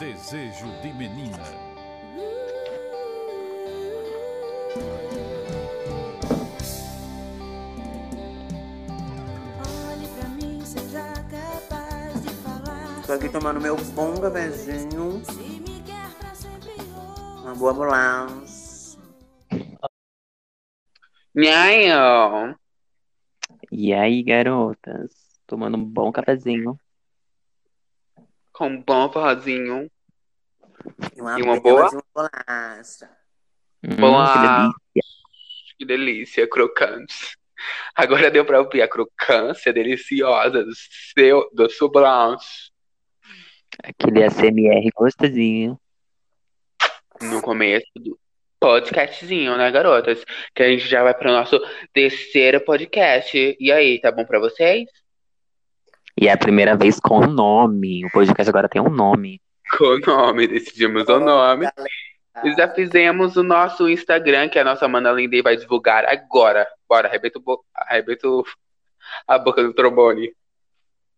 Desejo de menina. Olhe pra mim, seja capaz de falar. Tô aqui tomando meu bom cafezinho, Se me quer pra sempre ou uma boa. Nhaio. E aí, garotas? Tomando um bom cafezinho. Com um bom forrozinho. E uma, E uma boa? uma bolacha. Hum, Boa. que delícia. Que delícia, crocante. Agora deu pra ouvir a crocância deliciosa do seu, do seu blanche. Aquele ASMR gostosinho. No começo do podcastzinho, né, garotas? Que a gente já vai pro nosso terceiro podcast. E aí, tá bom pra vocês? E é a primeira vez com nome. O podcast agora tem um nome. Com o nome, decidimos o nome. E já fizemos o nosso Instagram, que a nossa Amanda Lindy vai divulgar agora. Bora, arrebenta, o bo... arrebenta o- a boca do trombone.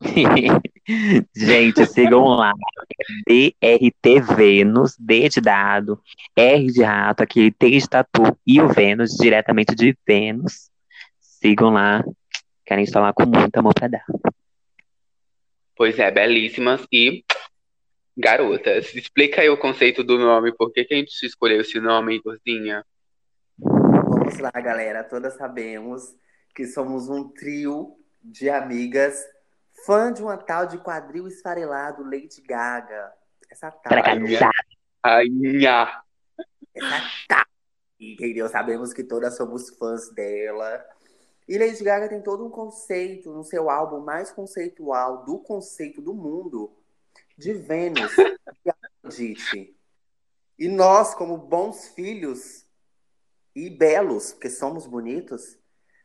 Gente, sigam lá. DRT Vênus, D de dado, R de rato, aquele T de tatu e o Vênus, diretamente de Vênus. Sigam lá, que a gente tá lá com muito amor pra dar. Pois é, belíssimas e garotas. Explica aí o conceito do nome, por que que a gente escolheu esse nome, Igorzinha? Vamos lá, galera. Todas sabemos que somos um trio de amigas fã de uma tal de quadril esfarelado Lady Gaga. Essa tal. Casar. Rainha. Essa tal. Entendeu? Sabemos que todas somos fãs dela. E Lady Gaga tem todo um conceito no seu álbum mais conceitual do conceito do mundo de Vênus e Afrodite. E nós, como bons filhos e belos, porque somos bonitos,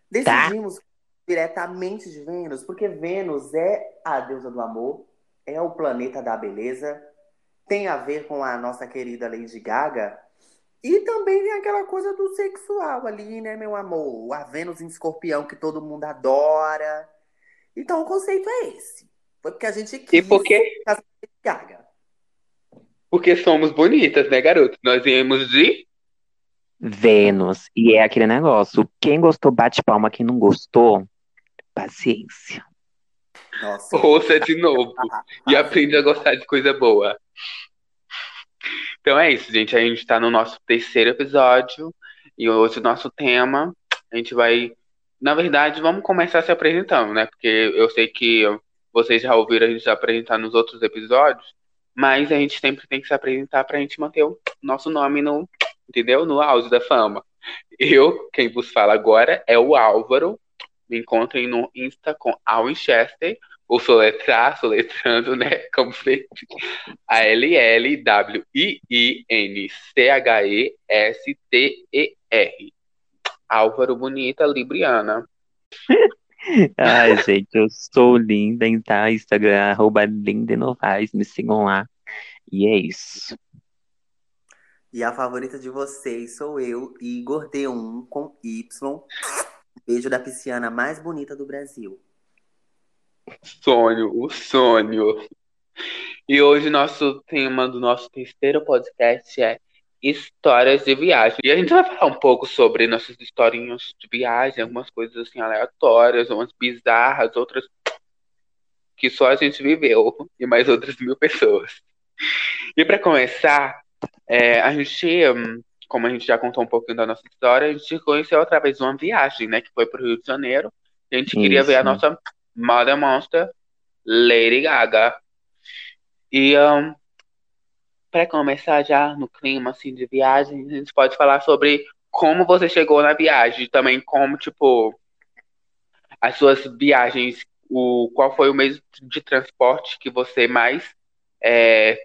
decidimos diretamente de Vênus, porque Vênus é a deusa do amor, é o planeta da beleza, tem a ver com a nossa querida Lady Gaga, e também tem aquela coisa do sexual ali, né, meu amor? A Vênus em escorpião que todo mundo adora. Então o conceito é esse. Foi porque a gente quis E por quê? casar com Lady Gaga. Porque somos bonitas, né, garoto? Nós viemos de Vênus. E é aquele negócio. Quem gostou, bate palma. Quem não gostou, paciência. Nossa. Ouça de novo e aprende a gostar de coisa boa. Então é isso, gente. A gente tá no nosso terceiro episódio e hoje o nosso tema, a gente vai. Na verdade, vamos começar se apresentando, né? Porque eu sei que vocês já ouviram a gente se apresentar nos outros episódios, mas a gente sempre tem que se apresentar pra gente manter o nosso nome no, entendeu? No auge da fama. Eu, quem vos fala agora, é o Álvaro. Me encontrem no Insta com Al Winchester, ou soletrar, soletrando, né? Como sempre. A L-L-W-I-N-C-H-E-S-T-E-R. Álvaro Bonita Libriana. Ai, gente, eu sou linda, em tá? Instagram, arroba linda Novaes, me sigam lá. E é isso. E a favorita de vocês sou eu, Igor D1 com Y. Beijo da pisciana mais bonita do Brasil. Sonho, o sonho. E hoje nosso tema do nosso terceiro podcast é histórias de viagem. E a gente vai falar um pouco sobre nossas historinhas de viagem, algumas coisas assim aleatórias, umas bizarras, outras que só a gente viveu e mais outras mil pessoas. E para começar, é, a gente, hum, como a gente já contou um pouquinho da nossa história, a gente se conheceu através de uma viagem, né, que foi para o Rio de Janeiro. A gente queria ver a Isso. nossa Mother Monster, Lady Gaga. E um, para começar já no clima assim de viagem, a gente pode falar sobre como você chegou na viagem, também como tipo as suas viagens, o qual foi o meio de transporte que você mais é,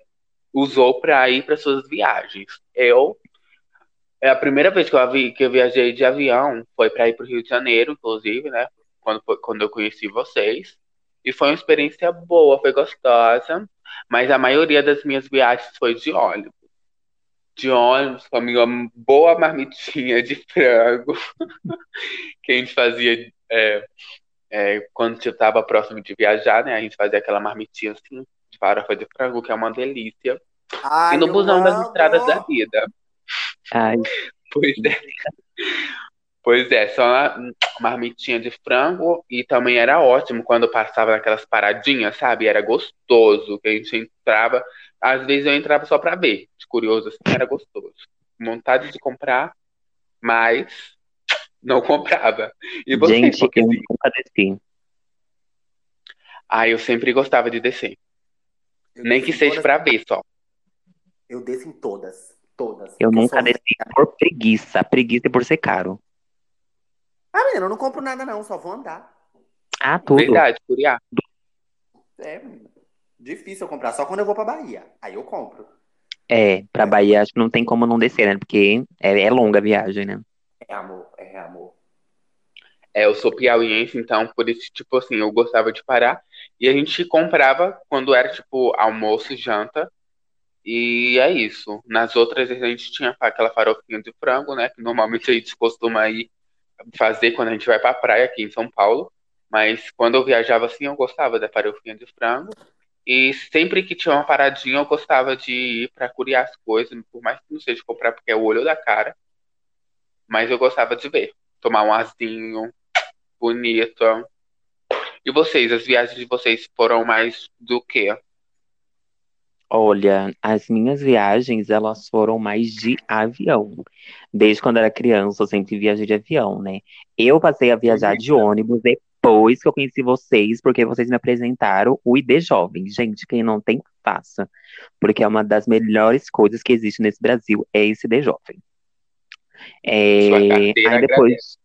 usou para ir para suas viagens. Eu é a primeira vez que eu, vi, que eu viajei de avião foi para ir para o Rio de Janeiro, inclusive, né? Quando, quando eu conheci vocês. E foi uma experiência boa, foi gostosa. Mas a maioria das minhas viagens foi de ônibus. De ônibus, com a minha boa marmitinha de frango. que a gente fazia é, é, quando eu estava próximo de viajar, né? A gente fazia aquela marmitinha assim, de farofa de frango, que é uma delícia. Ai, e no busão das estradas da vida. Ai, Pois é. Pois é, só uma marmitinha de frango e também era ótimo quando passava naquelas paradinhas, sabe? Era gostoso, que a gente entrava. Às vezes eu entrava só pra ver, de curioso, assim, era gostoso. Vontade de comprar, mas não comprava. E você, gente, porque eu nunca desci. ah, eu sempre gostava de descer. Eu Nem que seja todas- pra ver só. Eu desço em todas. Todas. Eu nunca desci por preguiça. Preguiça por ser caro. Ah, menina, eu não compro nada, não, só vou andar. Ah, tudo. Verdade, curiar. É, menina. Difícil eu comprar, só quando eu vou pra Bahia. Aí eu compro. É, pra Bahia acho que não tem como não descer, né? Porque é, é longa a viagem, né? É amor, é amor. É, eu sou piauiense, então por isso, tipo assim, eu gostava de parar. E a gente comprava quando era, tipo, almoço, janta. E é isso. Nas outras vezes a gente tinha aquela farofinha de frango, né? Que normalmente a gente costuma ir fazer quando a gente vai pra praia aqui em São Paulo. Mas quando eu viajava assim, eu gostava da farofinha de frango. E sempre que tinha uma paradinha, eu gostava de ir pra curiar as coisas, por mais que não seja comprar porque é o olho da cara. Mas eu gostava de ver. Tomar um azinho bonito. E vocês, as viagens de vocês foram mais do quê? Olha, as minhas viagens, elas foram mais de avião. Desde quando eu era criança, eu sempre viajei de avião, né? Eu passei a viajar de ônibus depois que eu conheci vocês, porque vocês me apresentaram o ID Jovem. Gente, quem não tem, faça. Porque é uma das melhores coisas que existe nesse Brasil, é esse ID Jovem. É, Sua carteira aí depois,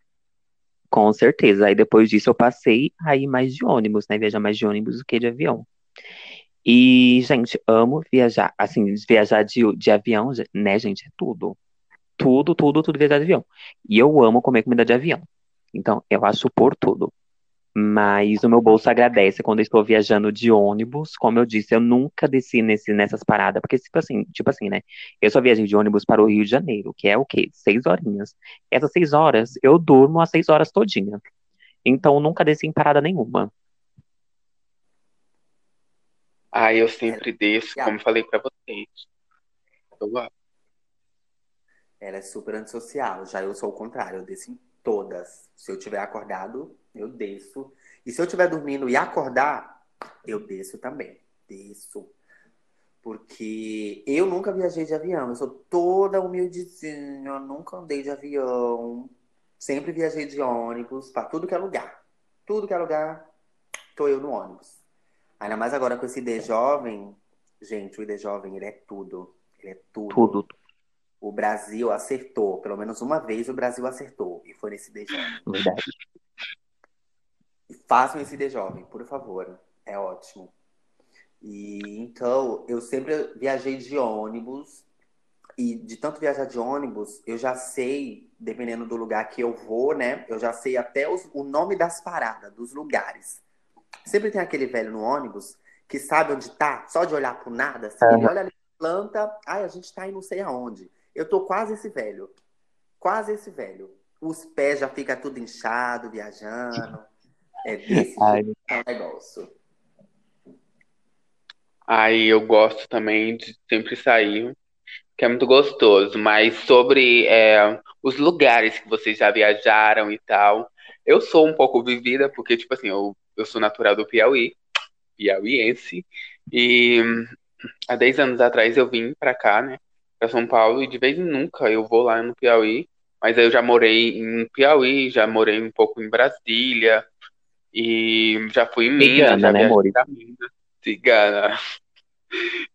com certeza, aí depois disso eu passei a ir mais de ônibus, né? Viajar mais de ônibus do que de avião. E, gente, amo viajar. Assim, viajar de, de avião, né, gente? É tudo. Tudo, tudo, tudo viajar de avião. E eu amo comer comida de avião. Então, eu acho por tudo. Mas o meu bolso agradece quando eu estou viajando de ônibus. Como eu disse, eu nunca desci nesse, nessas paradas. Porque, tipo assim, tipo assim, né? Eu só viajei de ônibus para o Rio de Janeiro, que é o quê? Seis horinhas. Essas seis horas, eu durmo as seis horas todinha. Então, eu nunca desci em parada nenhuma. Ah, eu sempre desço, como falei pra vocês. Eu gosto. Ela é super antissocial. Já eu sou o contrário, eu desço em todas. Se eu tiver acordado, eu desço. E se eu estiver dormindo e acordar, eu desço também. Desço. Porque eu nunca viajei de avião. Eu sou toda humildezinha. Eu nunca andei de avião. Sempre viajei de ônibus para tudo que é lugar. Tudo que é lugar, tô eu no ônibus. Ainda mais agora com esse ID jovem. Gente, o ID jovem, ele é tudo. Ele é tudo. Tudo. O Brasil acertou. Pelo menos uma vez o Brasil acertou. E foi nesse ID jovem. Verdade. E façam esse ID jovem, por favor. É ótimo. E então, eu sempre viajei de ônibus. E de tanto viajar de ônibus, eu já sei, dependendo do lugar que eu vou, né? Eu já sei até os- o nome das paradas, dos lugares. Sempre tem aquele velho no ônibus que sabe onde tá, só de olhar pro nada, assim, ele olha ali, planta, ai, a gente tá em não sei aonde. Eu tô quase esse velho. Quase esse velho. Os pés já fica tudo inchado, viajando. É desse é o negócio. Aí eu gosto também de sempre sair, que é muito gostoso. Mas sobre é, os lugares que vocês já viajaram e tal, eu sou um pouco vivida, porque, tipo assim, eu, eu sou natural do Piauí, piauiense, e há 10 anos atrás eu vim pra cá, né, pra São Paulo, e de vez em nunca eu vou lá no Piauí, mas aí eu já morei em Piauí, já morei um pouco em Brasília, e já fui em Minas, Cigana, já né, Mori? Minas. Cigana.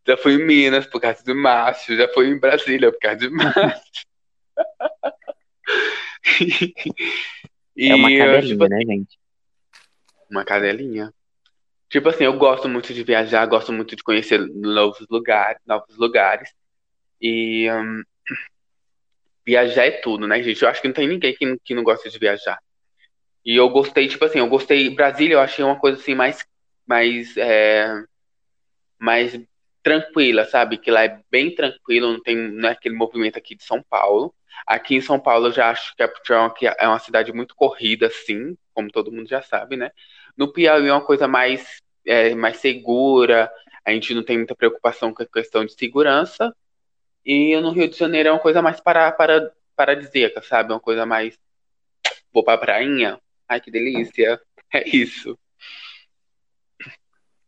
Já fui em Minas por causa do Márcio, já fui em Brasília por causa do Márcio. É uma cadelinha, tipo, né, gente? Uma cadelinha. Tipo assim, eu gosto muito de viajar, gosto muito de conhecer novos lugares, novos lugares. E hum, viajar é tudo, né, gente? Eu acho que não tem ninguém que, não- que não gosta de viajar. E eu gostei, tipo assim, eu gostei. Brasília, eu achei uma coisa assim mais, mais, é, mais tranquila, sabe? Que lá é bem tranquilo, não tem, não é aquele movimento aqui de São Paulo. Aqui em São Paulo eu já acho que é, é uma- é cidade muito corrida, assim, como todo mundo já sabe, né? No Piauí é uma coisa mais, é, mais segura. a gente não tem muita preocupação com a questão de segurança. E no Rio de Janeiro é uma coisa mais para, para, paradisíaca, sabe? Uma coisa mais. Vou pra prainha. Ai, que delícia. É isso.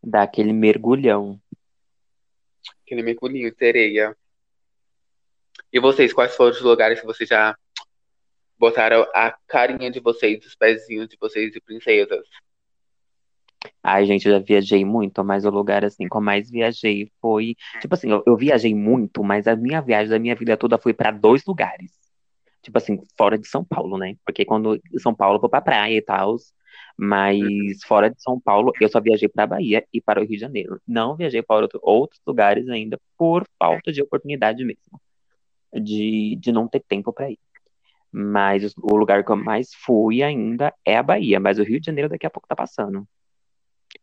Dá aquele mergulhão. Aquele mergulhinho de sereia. E vocês, quais foram os lugares que vocês já botaram a carinha de vocês, os pezinhos de vocês de princesas? Ai, gente, eu já viajei muito, mas o lugar assim que eu mais viajei foi. Tipo assim, eu, eu viajei muito, mas a minha viagem da minha vida toda foi pra dois lugares. Tipo assim, fora de São Paulo, né? Porque quando em São Paulo eu vou pra praia e tal. Mas fora de São Paulo, eu só viajei pra Bahia e para o Rio de Janeiro. Não viajei para outro- outros lugares ainda por falta de oportunidade mesmo. De, de não ter tempo pra ir. Mas o lugar que eu mais fui ainda é a Bahia, mas o Rio de Janeiro daqui a pouco tá passando.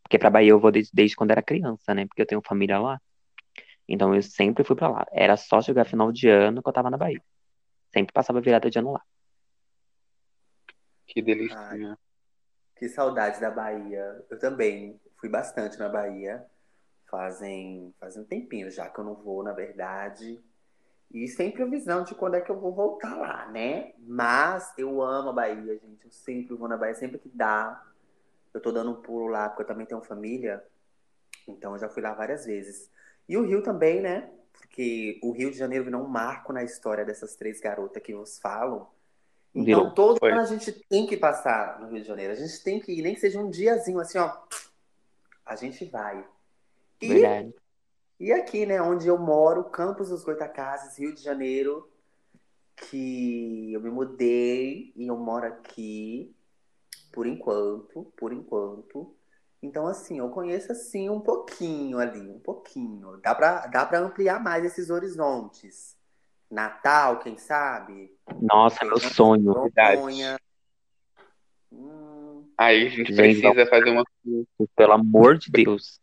Porque pra Bahia eu vou desde, desde quando era criança, né? Porque eu tenho família lá. Então eu sempre fui pra lá. Era só chegar final de ano que eu tava na Bahia. Sempre passava virada de ano lá. Que delícia. Que saudade da Bahia. Eu também fui bastante na Bahia. Fazem, fazem um tempinho já que eu não vou, na verdade. E sem previsão de quando é que eu vou voltar lá, né? Mas eu amo a Bahia, gente. Eu sempre vou na Bahia, sempre que dá. Eu tô dando um pulo lá, porque eu também tenho família. Então eu já fui lá várias vezes. E o Rio também, né? Porque o Rio de Janeiro virou um marco na história dessas três garotas que vos falam. Então, Virou. todo Foi. ano a gente tem que passar no Rio de Janeiro. A gente tem que ir, nem que seja um diazinho assim, ó. A gente vai. E, Verdade. e aqui, né, onde eu moro, Campos dos Goitacazes, Rio de Janeiro, que eu me mudei e eu moro aqui por enquanto, por enquanto. Então, assim, eu conheço, assim, um pouquinho ali, um pouquinho. Dá pra, dá pra ampliar mais esses horizontes. Natal, quem sabe? Nossa, meu sonho. Noronha. Hum, Aí a gente Gente, precisa fazer uma. Pelo amor de Deus.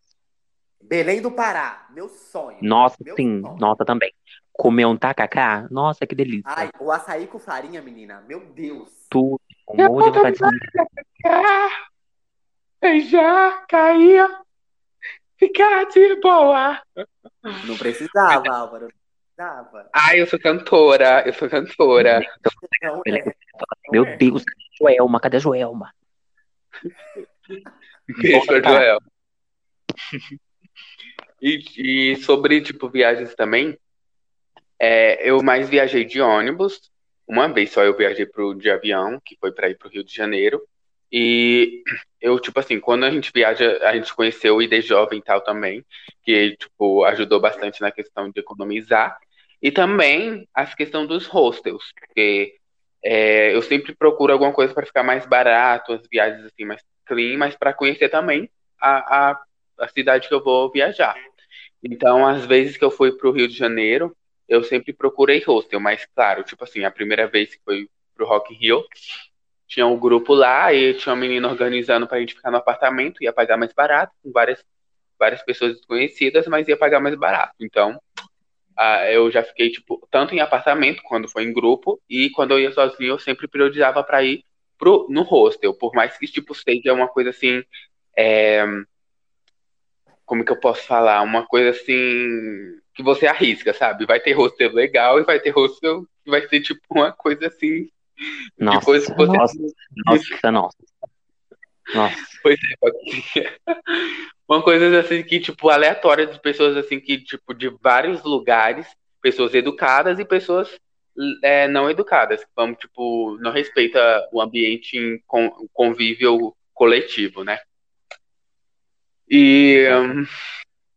Belém do Pará, meu sonho. Nossa, Meu sim. sonho. Nossa, também. Comer um tacacá? Nossa, que delícia. Ai, o açaí com farinha, menina. Meu Deus. Tudo. Um monte de vontade de comer. Ah, beijar, cair, ficar de boa. Não precisava, Álvaro. Não precisava. Ai, eu sou cantora, eu sou cantora. Não, é. Meu é. Deus, Joelma, cadê a Joelma? Beijo pra Joel. E, e sobre, tipo, viagens também, é, eu mais viajei de ônibus. Uma vez só eu viajei pro, de avião, que foi para ir pro Rio de Janeiro. E eu, tipo assim, quando a gente viaja, a gente conheceu o ID Jovem e tal também, que, tipo, ajudou bastante na questão de economizar. E também a questão dos hostels, porque é, eu sempre procuro alguma coisa para ficar mais barato, as viagens assim mais clean, mas para conhecer também a, a, a cidade que eu vou viajar. Então, às vezes que eu fui para o Rio de Janeiro, eu sempre procurei hostel, mas claro, tipo assim, a primeira vez que foi pro Rock Rio, tinha um grupo lá e tinha uma menina organizando pra gente ficar no apartamento, ia pagar mais barato, com várias, várias pessoas desconhecidas, mas ia pagar mais barato. Então, ah, eu já fiquei, tipo, tanto em apartamento, quando foi em grupo, e quando eu ia sozinho, eu sempre priorizava pra ir pro, no hostel, por mais que, tipo, seja uma coisa assim, é, como que eu posso falar? Uma coisa assim, que você arrisca, sabe? Vai ter hostel legal e vai ter hostel que vai ser, tipo, uma coisa assim, Nossa, de coisa que você nossa, nossa, nossa. Nossa, Pois é. Uma coisa assim que, tipo, aleatória de pessoas assim que, tipo, de vários lugares, pessoas educadas e pessoas é, não educadas, que vamos, tipo, não respeita o ambiente em con- convívio coletivo, né? E, hum,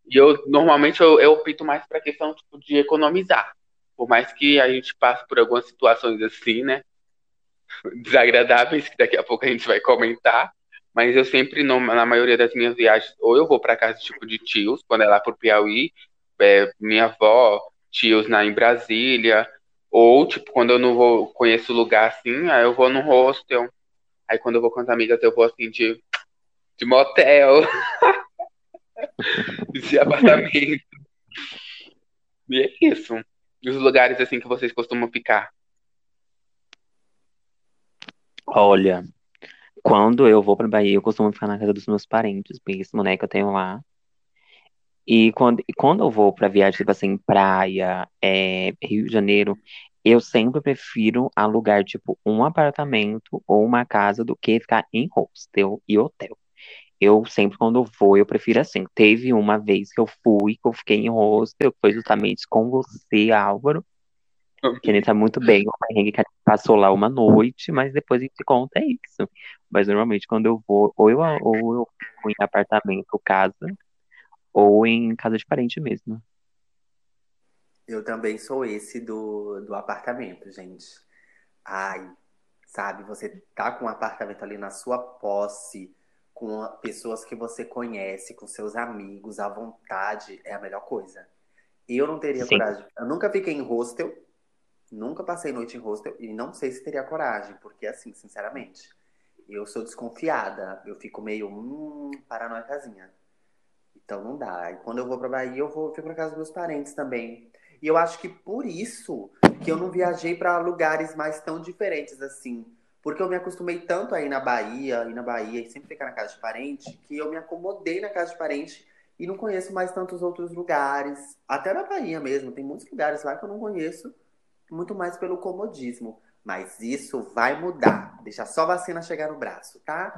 e eu normalmente eu, eu opto mais para a questão tipo, de economizar. Por mais que a gente passe por algumas situações assim, né? Desagradáveis, que daqui a pouco a gente vai comentar. Mas eu sempre, na maioria das minhas viagens, ou eu vou para casa tipo de tios, quando é lá pro Piauí, é, minha avó, tios na, em Brasília, ou tipo, quando eu não vou, conheço lugar assim, aí eu vou no hostel. Aí quando eu vou com as amigas, eu vou assim de, de motel, de apartamento. E é isso. E os lugares assim que vocês costumam ficar. olha, quando eu vou pra Bahia, eu costumo ficar na casa dos meus parentes mesmo, né, que eu tenho lá. E quando, e quando eu vou pra viagem, tipo assim, praia, é, Rio de Janeiro, eu sempre prefiro alugar, tipo, um apartamento ou uma casa do que ficar em hostel e hotel. Eu sempre, quando eu vou, eu prefiro assim. Teve uma vez que eu fui, que eu fiquei em hostel, que foi justamente com você, Álvaro, que nem sabe muito bem o perrengue que passou lá uma noite, mas depois a gente conta é isso. Mas normalmente quando eu vou, ou eu, ou eu fico em apartamento, casa, ou em casa de parente mesmo. Eu também sou esse do, do apartamento, gente. Ai, sabe, você tá com um apartamento ali na sua posse, com pessoas que você conhece, com seus amigos, à vontade, é a melhor coisa. Eu não teria Sim. coragem. Eu nunca fiquei em hostel, nunca passei noite em hostel e não sei se teria coragem, porque assim, sinceramente, eu sou desconfiada. Eu fico meio, hum, paranoicazinha. Então não dá. E quando eu vou pra Bahia, eu vou fico na casa dos meus parentes também. E eu acho que por isso que eu não viajei pra lugares mais tão diferentes assim. Porque eu me acostumei tanto a ir na Bahia, ir na Bahia e sempre ficar na casa de parente, que eu me acomodei na casa de parente e não conheço mais tantos outros lugares. Até na Bahia mesmo, tem muitos lugares lá que eu não conheço, muito mais pelo comodismo. Mas isso vai mudar. Deixa só a vacina chegar no braço, tá?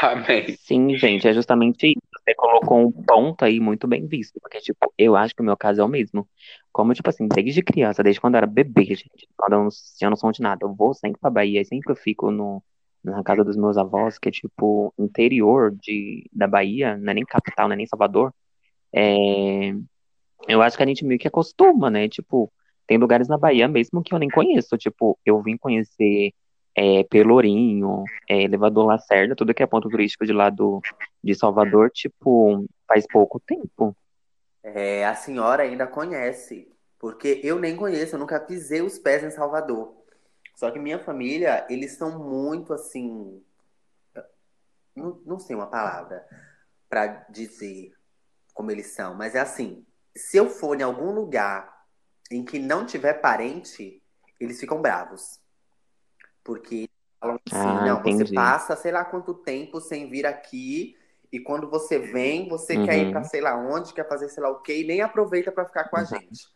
Amém. Sim, gente, é justamente isso. Você colocou um ponto aí muito bem visto, porque, tipo, eu acho que o meu caso é o mesmo. Como, tipo assim, desde criança, desde quando eu era bebê, gente, quando eu não tinha noção de nada, eu vou sempre pra Bahia, e sempre eu fico no, na casa dos meus avós, que é, tipo, interior de, da Bahia, não é nem capital, não é nem Salvador. É, eu acho que a gente meio que acostuma, né? Tipo, tem lugares na Bahia mesmo que eu nem conheço. Tipo, eu vim conhecer é, Pelourinho, é, Elevador Lacerda, tudo que é ponto turístico de lá do, de Salvador, tipo, faz pouco tempo. É, a senhora ainda conhece, porque eu nem conheço, eu nunca pisei os pés em Salvador. Só que minha família, eles são muito assim, não, não sei uma palavra pra dizer como eles são, mas é assim, se eu for em algum lugar em que não tiver parente, eles ficam bravos. Porque falam assim, Ah, não, você entendi. passa sei lá quanto tempo sem vir aqui, e quando você vem, você quer ir Uhum. pra sei lá onde, quer fazer sei lá o quê, e nem aproveita pra ficar com a Uhum. gente.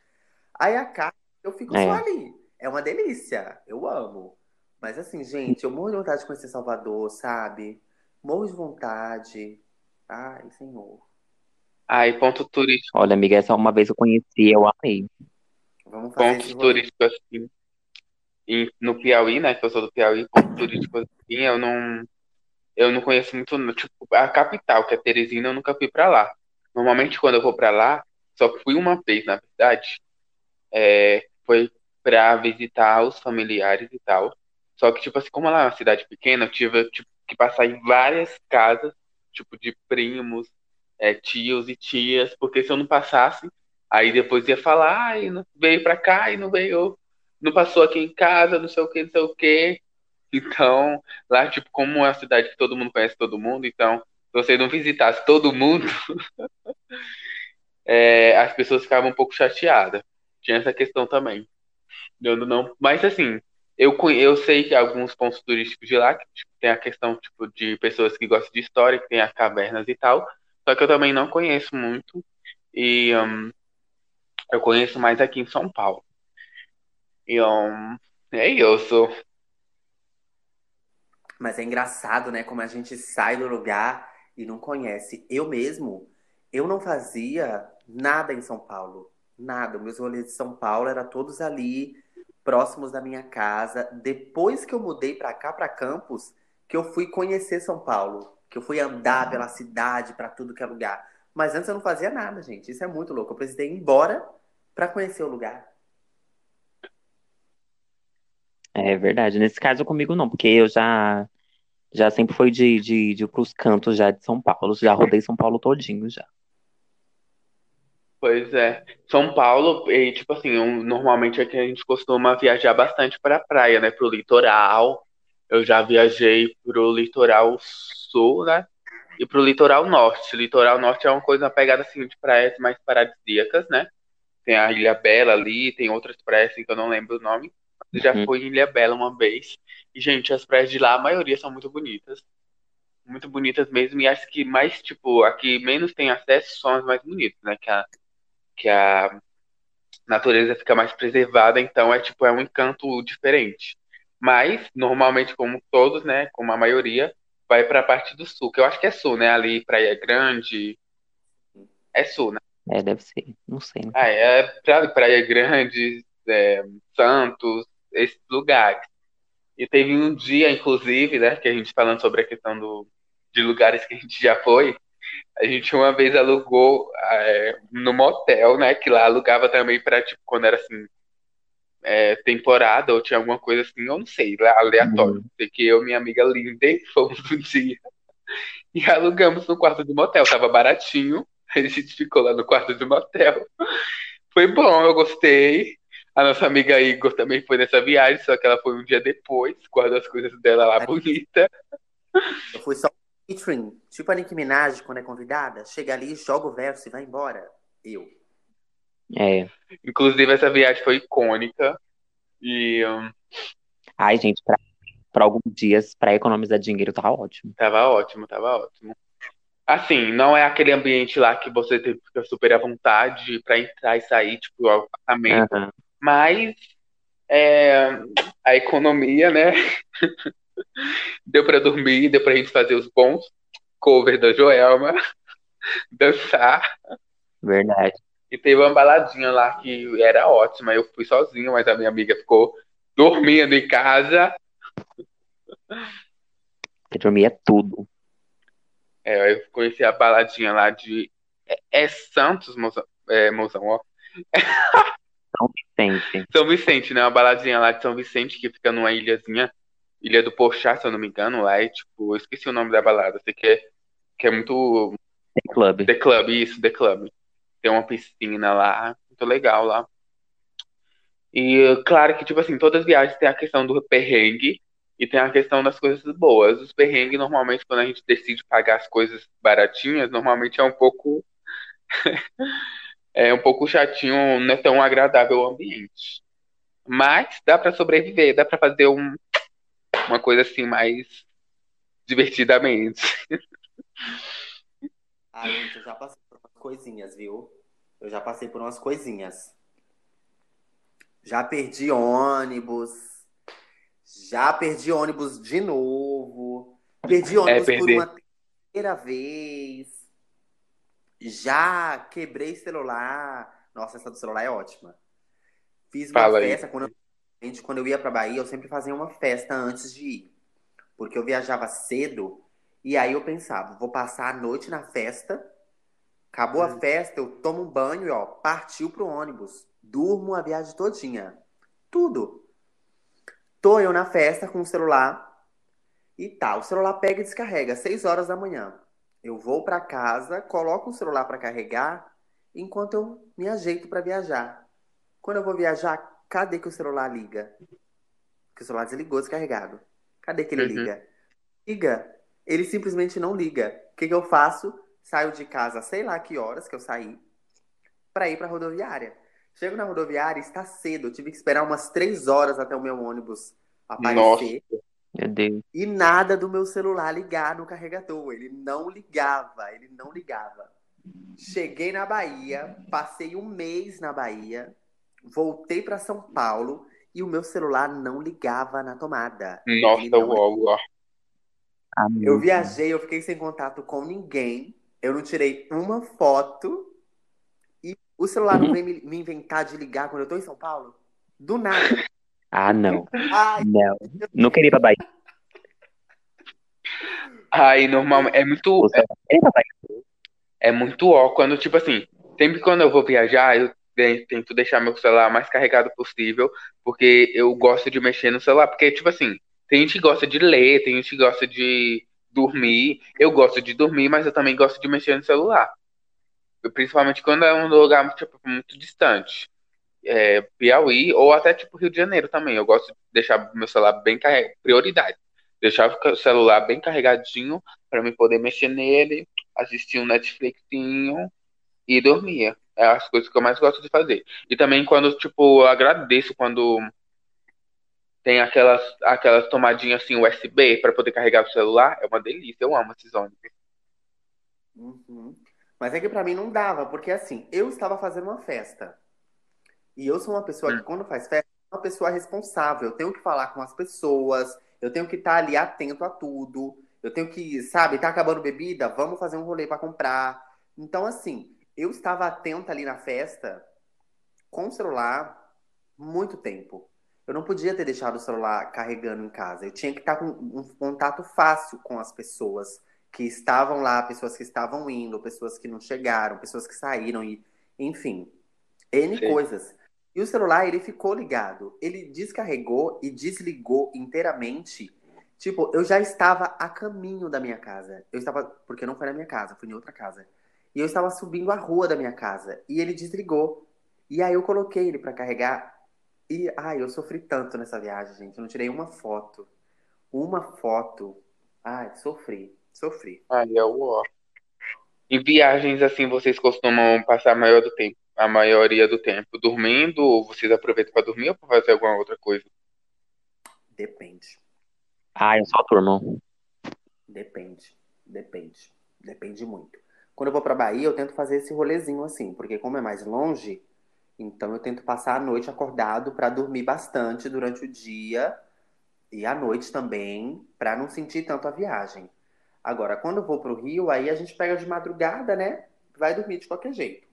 Aí a casa, eu fico É. só ali. É uma delícia, eu amo. Mas assim, gente, eu morro de vontade de conhecer Salvador, sabe? Morro de vontade. Ai, senhor. Aí, ponto turístico, Olha, amiga, essa uma vez eu conheci, eu amei. Vamos fazer pontos turísticos assim, em- no Piauí, né? Que eu sou do Piauí, pontos turísticos assim, eu não, eu não conheço muito, tipo, a capital, que é Teresina, eu nunca fui pra lá. Normalmente, quando eu vou pra lá, só fui uma vez, na verdade, é, foi pra visitar os familiares e tal. Só que, tipo assim, como ela é uma cidade pequena, eu tive, tipo, que passar em várias casas, tipo, de primos, é, tios e tias, porque se eu não passasse, aí depois ia falar, ai, veio pra cá e não veio, não passou aqui em casa, não sei o que, não sei o que. Então, lá, tipo, como é uma cidade que todo mundo conhece todo mundo, então, se você não visitasse todo mundo, é, as pessoas ficavam um pouco chateadas. Tinha essa questão também. Eu não, mas assim, eu, eu sei que alguns pontos turísticos de lá, que tipo, tem a questão tipo, de pessoas que gostam de história, que tem as cavernas e tal, só que eu também não conheço muito, e hum, eu conheço mais aqui em São Paulo. E hum, é isso. Mas é engraçado, né? Como a gente sai do lugar e não conhece. Eu mesmo, eu não fazia nada em São Paulo. Nada. Meus rolês de São Paulo eram todos ali, próximos da minha casa. Depois que eu mudei pra cá, pra Campos, que eu fui conhecer São Paulo. Que eu fui andar pela cidade, pra tudo que é lugar. Mas antes eu não fazia nada, gente. Isso é muito louco. Eu precisei ir embora pra conhecer o lugar. É verdade. Nesse caso comigo não, porque eu já já sempre fui de, de, de pros cantos já de São Paulo. Já rodei São Paulo todinho já. Pois é. São Paulo, e, tipo assim, um- normalmente aqui a gente costuma viajar bastante para a praia, né? Pro litoral. Eu já viajei pro litoral sul, né? E pro litoral norte. Litoral norte é uma coisa, uma pegada assim de praias mais paradisíacas, né? Tem a Ilha Bela ali, tem outras praias assim, que eu não lembro o nome. Eu já Uhum. fui em Ilha Bela uma vez. E, gente, as praias de lá, a maioria são muito bonitas. muito bonitas mesmo, e acho que mais, tipo, a que menos tem acesso são as mais bonitas, né? Que a, que a natureza fica mais preservada, então é tipo, é um encanto diferente. Mas, normalmente, como todos, né? Como a maioria, vai para a parte do sul, que eu acho que é sul, né? Ali, Praia Grande. É sul, né? É, deve ser. Não sei. Né? Ah, é pra, Praia Grande, é, Santos, esses lugares. E teve um dia, inclusive, né, que a gente falando sobre a questão do, de lugares que a gente já foi, a gente uma vez alugou é, no motel, né, que lá alugava também para tipo, quando era assim, é, temporada ou tinha alguma coisa assim, eu não sei, aleatório. Uhum. Sei que eu e minha amiga Lindy fomos um dia e alugamos no quarto do motel, tava baratinho, a gente ficou lá no quarto do motel. Foi bom, eu gostei. A nossa amiga Igor também foi nessa viagem, só que ela foi um dia depois, guardou as coisas dela lá bonita. Eu fui só featuring, tipo a Nicki Minaj, quando é convidada, chega ali, joga o verso e vai embora. Eu. É. Inclusive, essa viagem foi icônica. E hum, Ai, gente, pra, pra alguns dias, pra economizar dinheiro, tá ótimo. tava ótimo, tava ótimo. Assim, não é aquele ambiente lá que você tem- fica super à vontade pra entrar e sair, tipo, o apartamento. Aham. Mas é, a economia, né? Deu pra dormir, deu pra gente fazer os bons covers da Joelma, dançar. Verdade. E teve uma baladinha lá que era ótima. Eu fui sozinho, mas a minha amiga ficou dormindo em casa. Eu dormia tudo. É, eu conheci a baladinha lá de. É, é Santos, mozão, é, mozão, ó. Sempre. São Vicente, né? Uma baladinha lá de São Vicente que fica numa ilhazinha. Ilha do Pochá, se eu não me engano. Lá é tipo. Eu esqueci o nome da balada. Sei que é, que é muito. Tem clube. The Club, isso, The Club. Tem uma piscina lá. Muito legal lá. E claro que, tipo assim, todas as viagens tem a questão do perrengue e tem a questão das coisas boas. Os perrengues, normalmente, quando a gente decide pagar as coisas baratinhas, normalmente é um pouco. é um pouco chatinho, não é tão agradável o ambiente. Mas dá pra sobreviver, dá pra fazer um, uma coisa assim mais divertidamente. Ah, gente, eu já passei por umas coisinhas, viu? Eu já passei por umas coisinhas. Já perdi ônibus. Já perdi ônibus de novo. Perdi ônibus por perder. uma terceira vez. Já quebrei celular. Nossa, essa do celular é ótima. Fiz uma Fala aí. festa quando eu, quando eu ia pra Bahia, eu sempre fazia uma festa antes de ir. Porque eu viajava cedo e aí eu pensava, vou passar a noite na festa. Acabou a festa, eu tomo um banho e ó, partiu pro ônibus. Durmo a viagem todinha. Tudo. Tô eu na festa com o celular e tá, o celular pega e descarrega, 6 horas da manhã. Eu vou pra casa, coloco o celular pra carregar enquanto eu me ajeito pra viajar. Quando eu vou viajar, cadê que o celular liga? Que o celular desligou descarregado. Cadê que ele Uhum. liga? Liga. Ele simplesmente não liga. O que, que eu faço? Saio de casa, sei lá que horas que eu saí, pra ir pra rodoviária. Chego na rodoviária, está cedo. Eu tive que esperar umas três horas até o meu ônibus aparecer. Meu Deus. E nada do meu celular ligar no carregador. Ele não ligava, ele não ligava. Cheguei na Bahia, passei um mês na Bahia, voltei para São Paulo e o meu celular não ligava na tomada. Nossa, não uau, uau. Ah, Eu viajei, eu fiquei sem contato com ninguém. Eu não tirei uma foto. O celular não vem me, me inventar de ligar quando eu tô em São Paulo? Do nada. Ah, não. Ai, Não. Não queria ir pra Bahia. Aí, normalmente, é muito, Bahia. é muito ó, quando, tipo assim, sempre quando eu vou viajar, eu te- tento deixar meu celular mais carregado possível, porque eu gosto de mexer no celular, porque, tipo assim, tem gente que gosta de ler, tem gente que gosta de dormir, eu gosto de dormir, mas eu também gosto de mexer no celular. Principalmente quando é um lugar, tipo, muito distante. É, Piauí, ou até, tipo, Rio de Janeiro também, eu gosto de deixar meu celular bem carregado, prioridade. Deixar o celular bem carregadinho, para mim poder mexer nele, assistir um Netflixinho e dormir. É as coisas que eu mais gosto de fazer. E também quando, tipo, agradeço quando tem aquelas, aquelas tomadinhas assim USB para poder carregar o celular. É uma delícia, eu amo esses ônibus. Uhum. Mas é que pra mim não dava, porque assim, eu estava fazendo uma festa. E eu sou uma pessoa que, Hum. quando faz festa, é uma pessoa responsável. Eu tenho que falar com as pessoas, eu tenho que estar ali atento a tudo. Eu tenho que, sabe, tá acabando bebida? Vamos fazer um rolê pra comprar. Então, assim, eu estava atenta ali na festa com o celular muito tempo. Eu não podia ter deixado o celular carregando em casa. Eu tinha que estar com um contato fácil com as pessoas que estavam lá, pessoas que estavam indo, pessoas que não chegaram, pessoas que saíram e, enfim, N Sim. coisas. E o celular, ele ficou ligado. Ele descarregou e desligou inteiramente. Tipo, eu já estava a caminho da minha casa. Eu estava, porque não foi na minha casa, foi em outra casa. E eu estava subindo a rua da minha casa e ele desligou. E aí eu coloquei ele para carregar e ai, eu sofri tanto nessa viagem, gente. Eu não tirei uma foto. Uma foto. Ai, sofri, sofri. Ai, é o ó. E viagens assim, vocês costumam passar a maior do tempo, a maioria do tempo dormindo, ou vocês aproveitam para dormir ou para fazer alguma outra coisa? Depende. Ah, eu só turmo. Depende, depende, depende muito. Quando eu vou pra Bahia, eu tento fazer esse rolezinho assim, porque como é mais longe, então eu tento passar a noite acordado pra dormir bastante durante o dia e à noite também, pra não sentir tanto a viagem. Agora, quando eu vou pro Rio, aí a gente pega de madrugada, né? Vai dormir de qualquer jeito.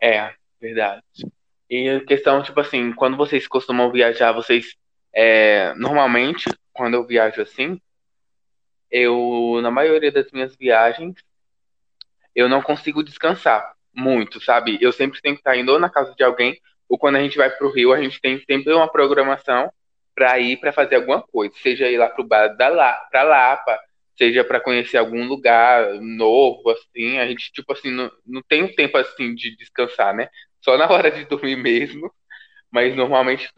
É, verdade. E a questão, tipo assim, quando vocês costumam viajar, vocês, é, normalmente, quando eu viajo assim, eu, na maioria das minhas viagens, eu não consigo descansar muito, sabe? Eu sempre tenho que estar indo ou na casa de alguém, ou quando a gente vai pro Rio, a gente tem sempre uma programação para ir para fazer alguma coisa, seja ir lá pro bar da La, pra Lapa, seja para conhecer algum lugar novo, assim, a gente, tipo assim, não, não tem um tempo assim de descansar, né? Só na hora de dormir mesmo, mas normalmente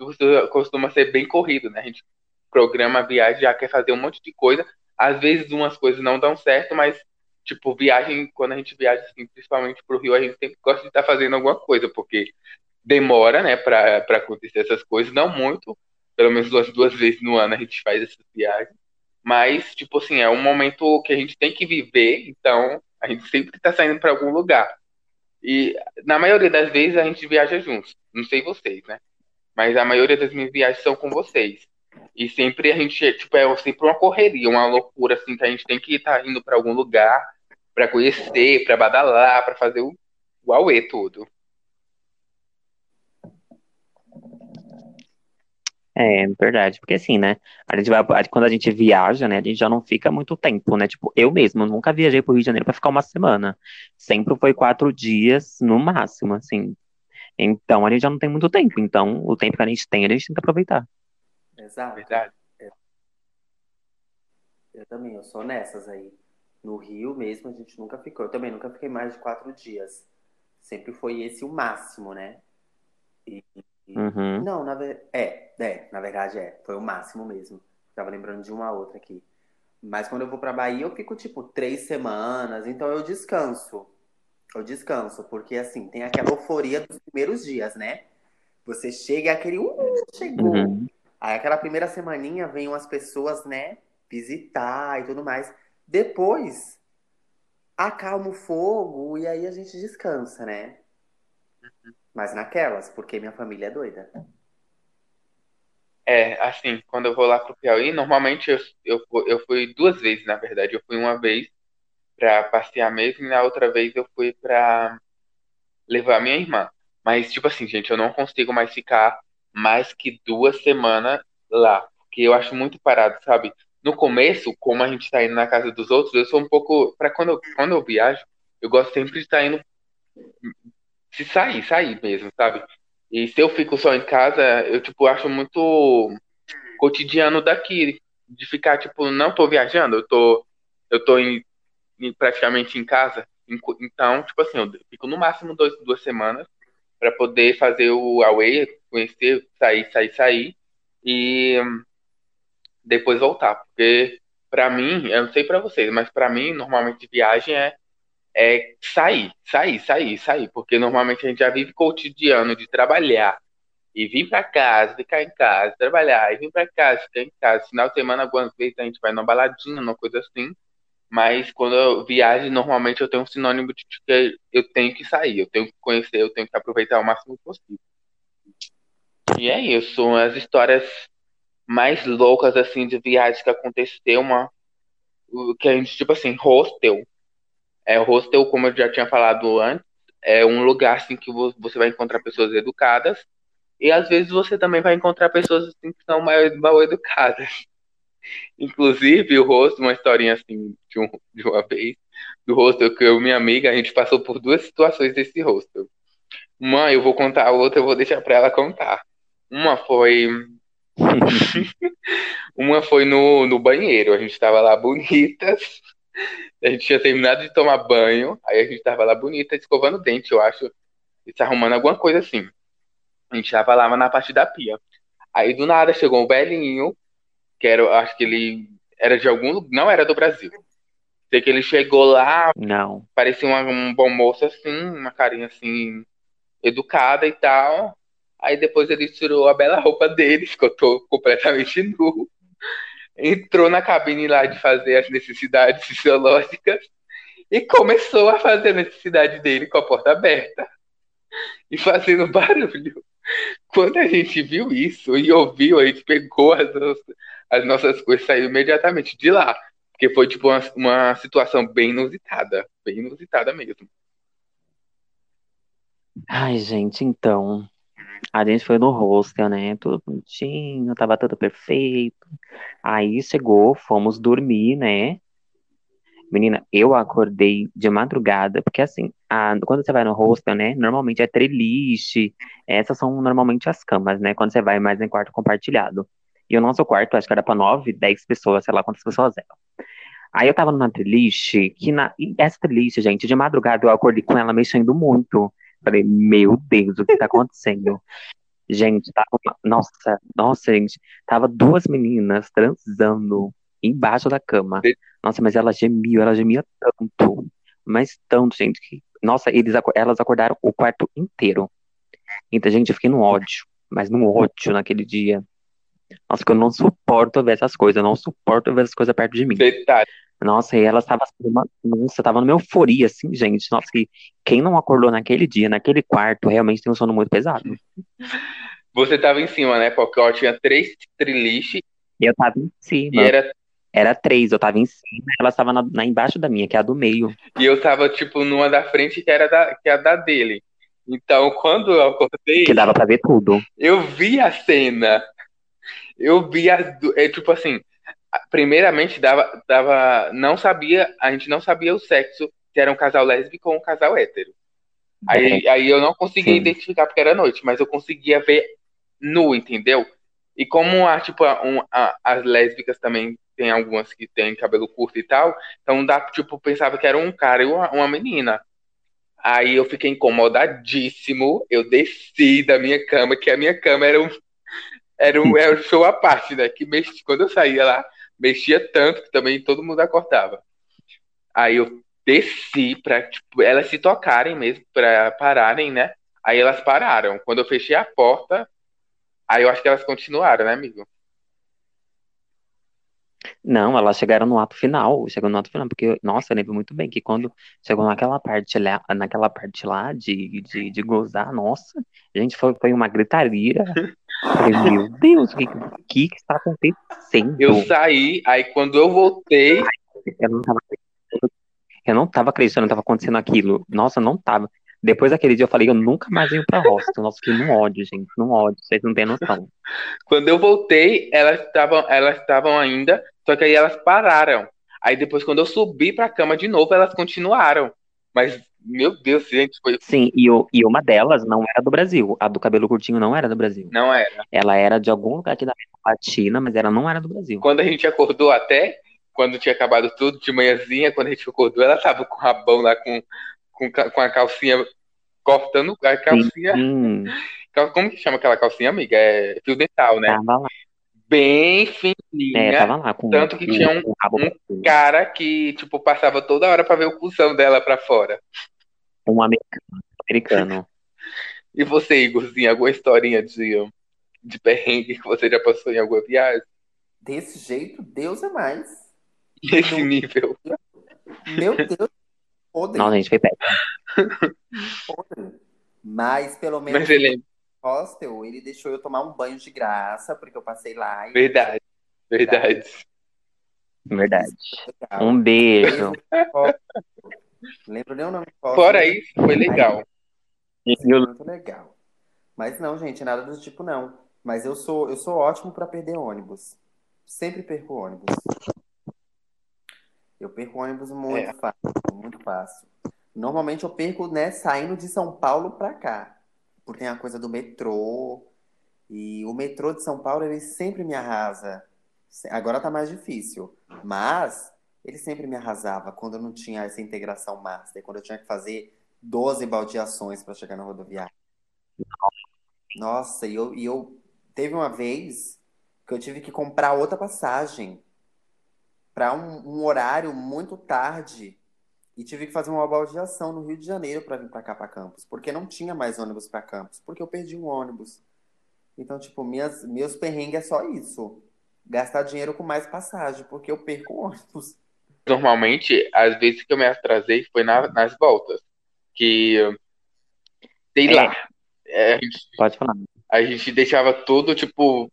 costuma ser bem corrido, né? A gente programa a viagem, já quer fazer um monte de coisa, às vezes umas coisas não dão certo, mas Tipo, viagem, quando a gente viaja, assim, principalmente pro Rio, a gente sempre gosta de estar fazendo alguma coisa, porque demora, né, pra acontecer essas coisas, não muito, pelo menos duas, duas vezes no ano a gente faz essas viagens, mas, tipo assim, é um momento que a gente tem que viver, então a gente sempre tá saindo pra algum lugar. E na maioria das vezes a gente viaja juntos, não sei vocês, né, mas a maioria das minhas viagens são com vocês. E sempre a gente, tipo, é sempre uma correria, uma loucura, assim, que a gente tem que estar indo pra algum lugar pra conhecer, pra badalar, pra fazer o, o todo. É, verdade. Porque assim, né? A gente vai, quando a gente viaja, né? A gente já não fica muito tempo, né? Tipo, eu mesmo nunca viajei pro Rio de Janeiro pra ficar uma semana. Sempre foi quatro dias no máximo, assim. Então a gente já não tem muito tempo. Então, o tempo que a gente tem, a gente tem que aproveitar. Exato. Verdade. Eu também, eu sou nessas aí. No Rio mesmo, a gente nunca ficou. Eu também nunca fiquei mais de quatro dias. Sempre foi esse o máximo, né? E- Uhum. Não, na ver... é, é, na verdade é. Foi o máximo mesmo. Tava lembrando de uma outra aqui. Mas quando eu vou pra Bahia, eu fico tipo três semanas, então eu descanso. Eu descanso, porque assim, tem aquela euforia dos primeiros dias, né? Você chega e aquele, uh, chegou. Uhum. Aí aquela primeira semaninha vem umas pessoas, né, visitar e tudo mais. Depois acalma o fogo e aí a gente descansa, né? Mas naquelas, porque minha família é doida. É, assim, quando eu vou lá pro Piauí, normalmente eu, eu, eu fui duas vezes, na verdade. Eu fui uma vez pra passear mesmo e na outra vez eu fui pra levar minha irmã. Mas, tipo assim, gente, eu não consigo mais ficar mais que duas semanas lá, porque eu acho muito parado, sabe? No começo, como a gente tá indo na casa dos outros, eu sou um pouco. Pra quando eu, quando eu viajo, eu gosto sempre de estar indo. Se sair, sair mesmo, sabe? E se eu fico só em casa, eu, tipo, acho muito cotidiano daqui, de ficar, tipo, não tô viajando, eu tô, eu tô em, em- praticamente em casa. Então, tipo assim, eu fico no máximo dois, duas semanas para poder fazer o away, conhecer, sair, sair, sair e depois voltar. Porque pra mim, eu não sei pra vocês, mas pra mim, normalmente viagem é é sair, sair, sair, sair, porque normalmente a gente já vive cotidiano de trabalhar e vir pra casa, ficar em casa, trabalhar, e vir pra casa, ficar em casa. Final de semana, algumas vezes a gente vai numa baladinha, numa coisa assim. Mas quando eu viajo, normalmente eu tenho um sinônimo de que eu tenho que sair, eu tenho que conhecer, eu tenho que aproveitar o máximo possível. E é isso, as histórias mais loucas assim de viagens que aconteceu, uma que a gente tipo assim, hostel. É hostel, como eu já tinha falado antes, é um lugar assim que você vai encontrar pessoas educadas e às vezes você também vai encontrar pessoas assim, que são mal, mal educadas. Inclusive, o rosto, uma historinha assim, de, um, de uma vez, do rosto que eu e minha amiga, a gente passou por duas situações desse rosto. Uma eu vou contar, a outra eu vou deixar para ela contar. Uma foi. uma foi no, no banheiro, a gente estava lá bonitas. A gente tinha terminado de tomar banho, aí a gente estava lá bonita, escovando o dente, eu acho, e se arrumando alguma coisa assim. A gente tava lá na parte da pia. Aí do nada chegou um velhinho, que era, acho que ele era de algum não era do Brasil. Sei que ele chegou lá, Não. parecia uma- um bom moço assim, uma carinha assim, educada e tal. Aí depois ele tirou a bela roupa dele, ficou completamente nu. Entrou na cabine lá de fazer as necessidades fisiológicas e começou a fazer a necessidade dele com a porta aberta e fazendo barulho. Quando a gente viu isso e ouviu, a gente pegou as, nossas- as nossas coisas e saiu imediatamente de lá. Porque foi tipo uma, uma situação bem inusitada. Bem inusitada mesmo. Ai, gente, então. A gente foi no hostel, né? Tudo bonitinho, tava tudo perfeito. Aí chegou, fomos dormir, né? Menina, eu acordei de madrugada, porque assim, a- quando você vai no hostel, né? Normalmente é treliche, essas são normalmente as camas, né? Quando você vai mais em quarto compartilhado. E o nosso quarto, acho que era pra nove, dez pessoas, sei lá quantas pessoas eram. Aí eu tava numa treliche, que na, essa treliche, gente, de madrugada eu acordei com ela mexendo muito. Falei, meu Deus, o que tá acontecendo? Gente, tava, nossa, nossa, gente, tava duas meninas transando embaixo da cama. Nossa, mas ela gemiu, ela gemia tanto, mas tanto, gente, que, nossa, eles, elas acordaram o quarto inteiro. Então, gente, eu fiquei no ódio, mas no ódio naquele dia. Nossa, que eu não suporto ver essas coisas, eu não suporto ver essas coisas perto de mim. Detalhe. Nossa, e ela estava assim, uma- nossa, tava numa euforia, assim, gente. Nossa, que quem não acordou naquele dia, naquele quarto, realmente tem um sono muito pesado. Você tava em cima, né? Porque ó, tinha três triliches E eu tava em e cima, era era três, eu tava em cima, ela estava na, na embaixo da minha, que é a do meio. E eu tava, tipo, numa da frente que era da, que era da dele. Então, quando eu acordei, Que dava pra ver tudo. eu vi a cena. Eu vi as. É, tipo assim, a- primeiramente dava, dava. Não sabia, a gente não sabia o sexo, se era um casal lésbico ou um casal hétero. Aí, aí eu não conseguia Sim. identificar porque era noite, mas eu conseguia ver nu, entendeu? E como a, tipo, a- um- a- as lésbicas também tem algumas que têm cabelo curto e tal, então dá, tipo, pensava que era um cara e uma, uma menina. Aí eu fiquei incomodadíssimo, eu desci da minha cama, que a minha cama era um, era um, era um show à parte, né? Que mexi, quando eu saía lá, mexia tanto que também todo mundo acordava. Aí eu desci pra, tipo, elas se tocarem mesmo, pra pararem, né? Aí elas pararam. Quando eu fechei a porta, aí eu acho que elas continuaram, né, amigo? Não, elas chegaram no ato final, chegou no ato final, porque, nossa, eu lembro muito bem que quando chegou naquela parte lá, naquela parte lá de, de, de gozar, nossa, gente, foi, foi uma gritaria. Falei, meu Deus, o que, que, que está acontecendo? Eu saí, aí quando eu voltei, Eu não tava acreditando, eu não tava acreditando que tava acontecendo aquilo. Nossa, não tava. Depois daquele dia eu falei, eu nunca mais venho pra hostel. Nossa, fiquei num ódio, gente, num ódio, vocês não têm noção. quando eu voltei, elas estavam, elas estavam ainda, só que aí elas pararam. Aí depois, quando eu subi pra cama de novo, elas continuaram. Mas, meu Deus, gente, foi. Sim, e, o, e uma delas não era do Brasil. A do cabelo curtinho não era do Brasil. Não era. Ela era de algum lugar aqui da América Latina, mas ela não era do Brasil. Quando a gente acordou até, quando tinha acabado tudo, de manhãzinha, quando a gente acordou, ela tava com o rabão lá com, com, com a calcinha, cortando a calcinha. Sim, Como que chama aquela calcinha, amiga? É fio dental, né? tava lá. Bem É, fininha. tava lá com tanto que tinha um- um. Cara que, tipo, passava toda hora pra ver o cuzão dela pra fora. Um americano. americano. E você, Igorzinho, alguma historinha de, de perrengue que você já passou em alguma viagem? Desse jeito, Deus é mais. Nesse nível. Meu Deus, podre, Nossa, gente, foi péssimo. podre. Mas pelo menos Mas ele no hostel, ele deixou eu tomar um banho de graça, porque eu passei lá e Verdade, verdade. Verdade. Um beijo. Lembro nem o nome do hostel. Fora isso, foi legal. Muito legal. Mas não, gente, nada do tipo não. Mas eu sou, eu sou ótimo pra perder ônibus. Sempre perco ônibus. Eu perco ônibus muito É. fácil, muito fácil. Normalmente eu perco, né, saindo de São Paulo pra cá. Porque tem a coisa do metrô. E o metrô de São Paulo, ele sempre me arrasa. Agora tá mais difícil. Mas ele sempre me arrasava quando eu não tinha essa integração master, quando eu tinha que fazer 12 baldeações para chegar na rodoviária. Nossa, e eu, e eu teve uma vez que eu tive que comprar outra passagem para um, um horário muito tarde e tive que fazer uma baldeação no Rio de Janeiro para vir para cá para Campos, porque não tinha mais ônibus para Campos, porque eu perdi um ônibus. Então, tipo, minhas, meus perrengues é só isso. Gastar dinheiro com mais passagem, porque eu perco ônibus. Normalmente, às vezes que eu me atrasei foi na- nas voltas. Que, sei É. lá, é, a gente Pode falar. A gente deixava tudo, tipo,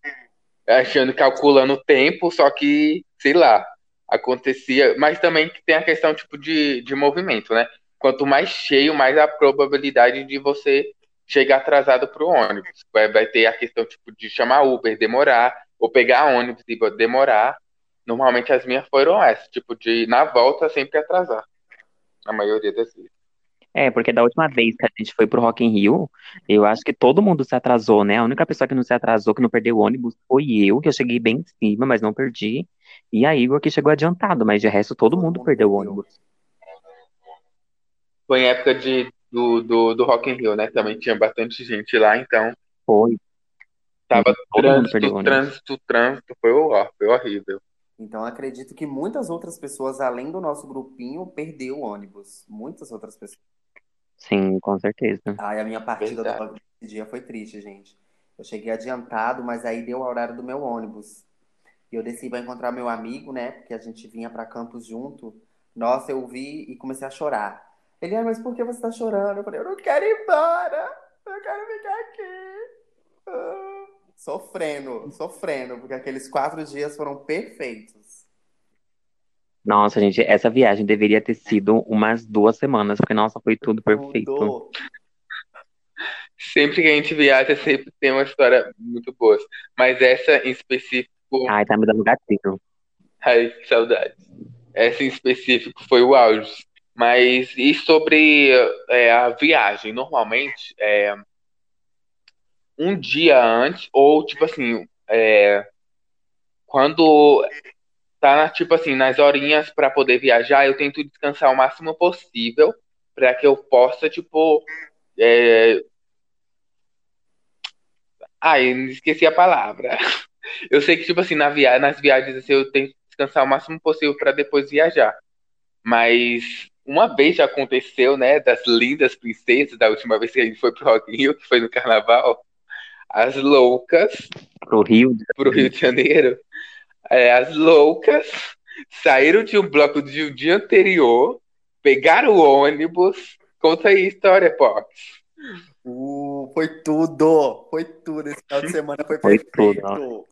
achando, calculando o tempo, só que, sei lá, acontecia. Mas também tem a questão, tipo, de, de movimento, né? Quanto mais cheio, mais a probabilidade de você chegar atrasado pro ônibus. Vai, vai ter a questão, tipo, de chamar Uber, demorar, ou pegar ônibus e demorar. Normalmente as minhas foram essas, tipo, de na volta sempre atrasar. A maioria das vezes. É, porque da última vez que a gente foi pro Rock in Rio, eu acho que todo mundo se atrasou, né? A única pessoa que não se atrasou, que não perdeu o ônibus, foi eu, que eu cheguei bem em cima, mas não perdi. E a Igor que chegou adiantado, mas de resto todo mundo perdeu o ônibus. Foi em época de, do, do, do Rock in Rio, né? Também tinha bastante gente lá, então Foi. Tava Todo mundo perdeu trânsito, o ônibus. trânsito, trânsito, foi, hor- foi horrível. Então, acredito que muitas outras pessoas, além do nosso grupinho, perdeu o ônibus. Muitas outras pessoas. Sim, com certeza. Ai, a minha partida Verdade. do dia foi triste, gente. Eu cheguei adiantado, mas aí deu o horário do meu ônibus. E eu desci para encontrar meu amigo, né? Porque a gente vinha para Campos junto. Nossa, eu vi e comecei a chorar. Ele, ah, mas por que você tá chorando? Eu falei, eu não quero ir embora. Eu quero ficar aqui. Ah. Sofrendo, sofrendo, porque aqueles quatro dias foram perfeitos. Nossa, gente, essa viagem deveria ter sido umas duas semanas, porque, nossa, foi tudo perfeito. Tudo. Sempre que a gente viaja, sempre tem uma história muito boa. Mas essa em específico, Ai, tá me dando gatilho. ai, que saudade. Essa em específico foi o auge. Mas e sobre é, a viagem? Normalmente, é, um dia antes, ou tipo assim, é, quando tá tipo assim, nas horinhas para poder viajar, eu tento descansar o máximo possível para que eu possa, tipo, é... Ai, esqueci a palavra. Eu sei que, tipo assim, na via... nas viagens assim, eu tento descansar o máximo possível para depois viajar. Mas uma vez já aconteceu, né, das lindas princesas, da última vez que a gente foi pro Rio, que foi no carnaval, as loucas Pro Rio, pro Rio de Janeiro, é, as loucas saíram de um bloco de um dia anterior, pegaram o ônibus. Conta aí a história, Pox. Uh, foi tudo, foi tudo. Esse final de semana foi Foi perfeito. tudo,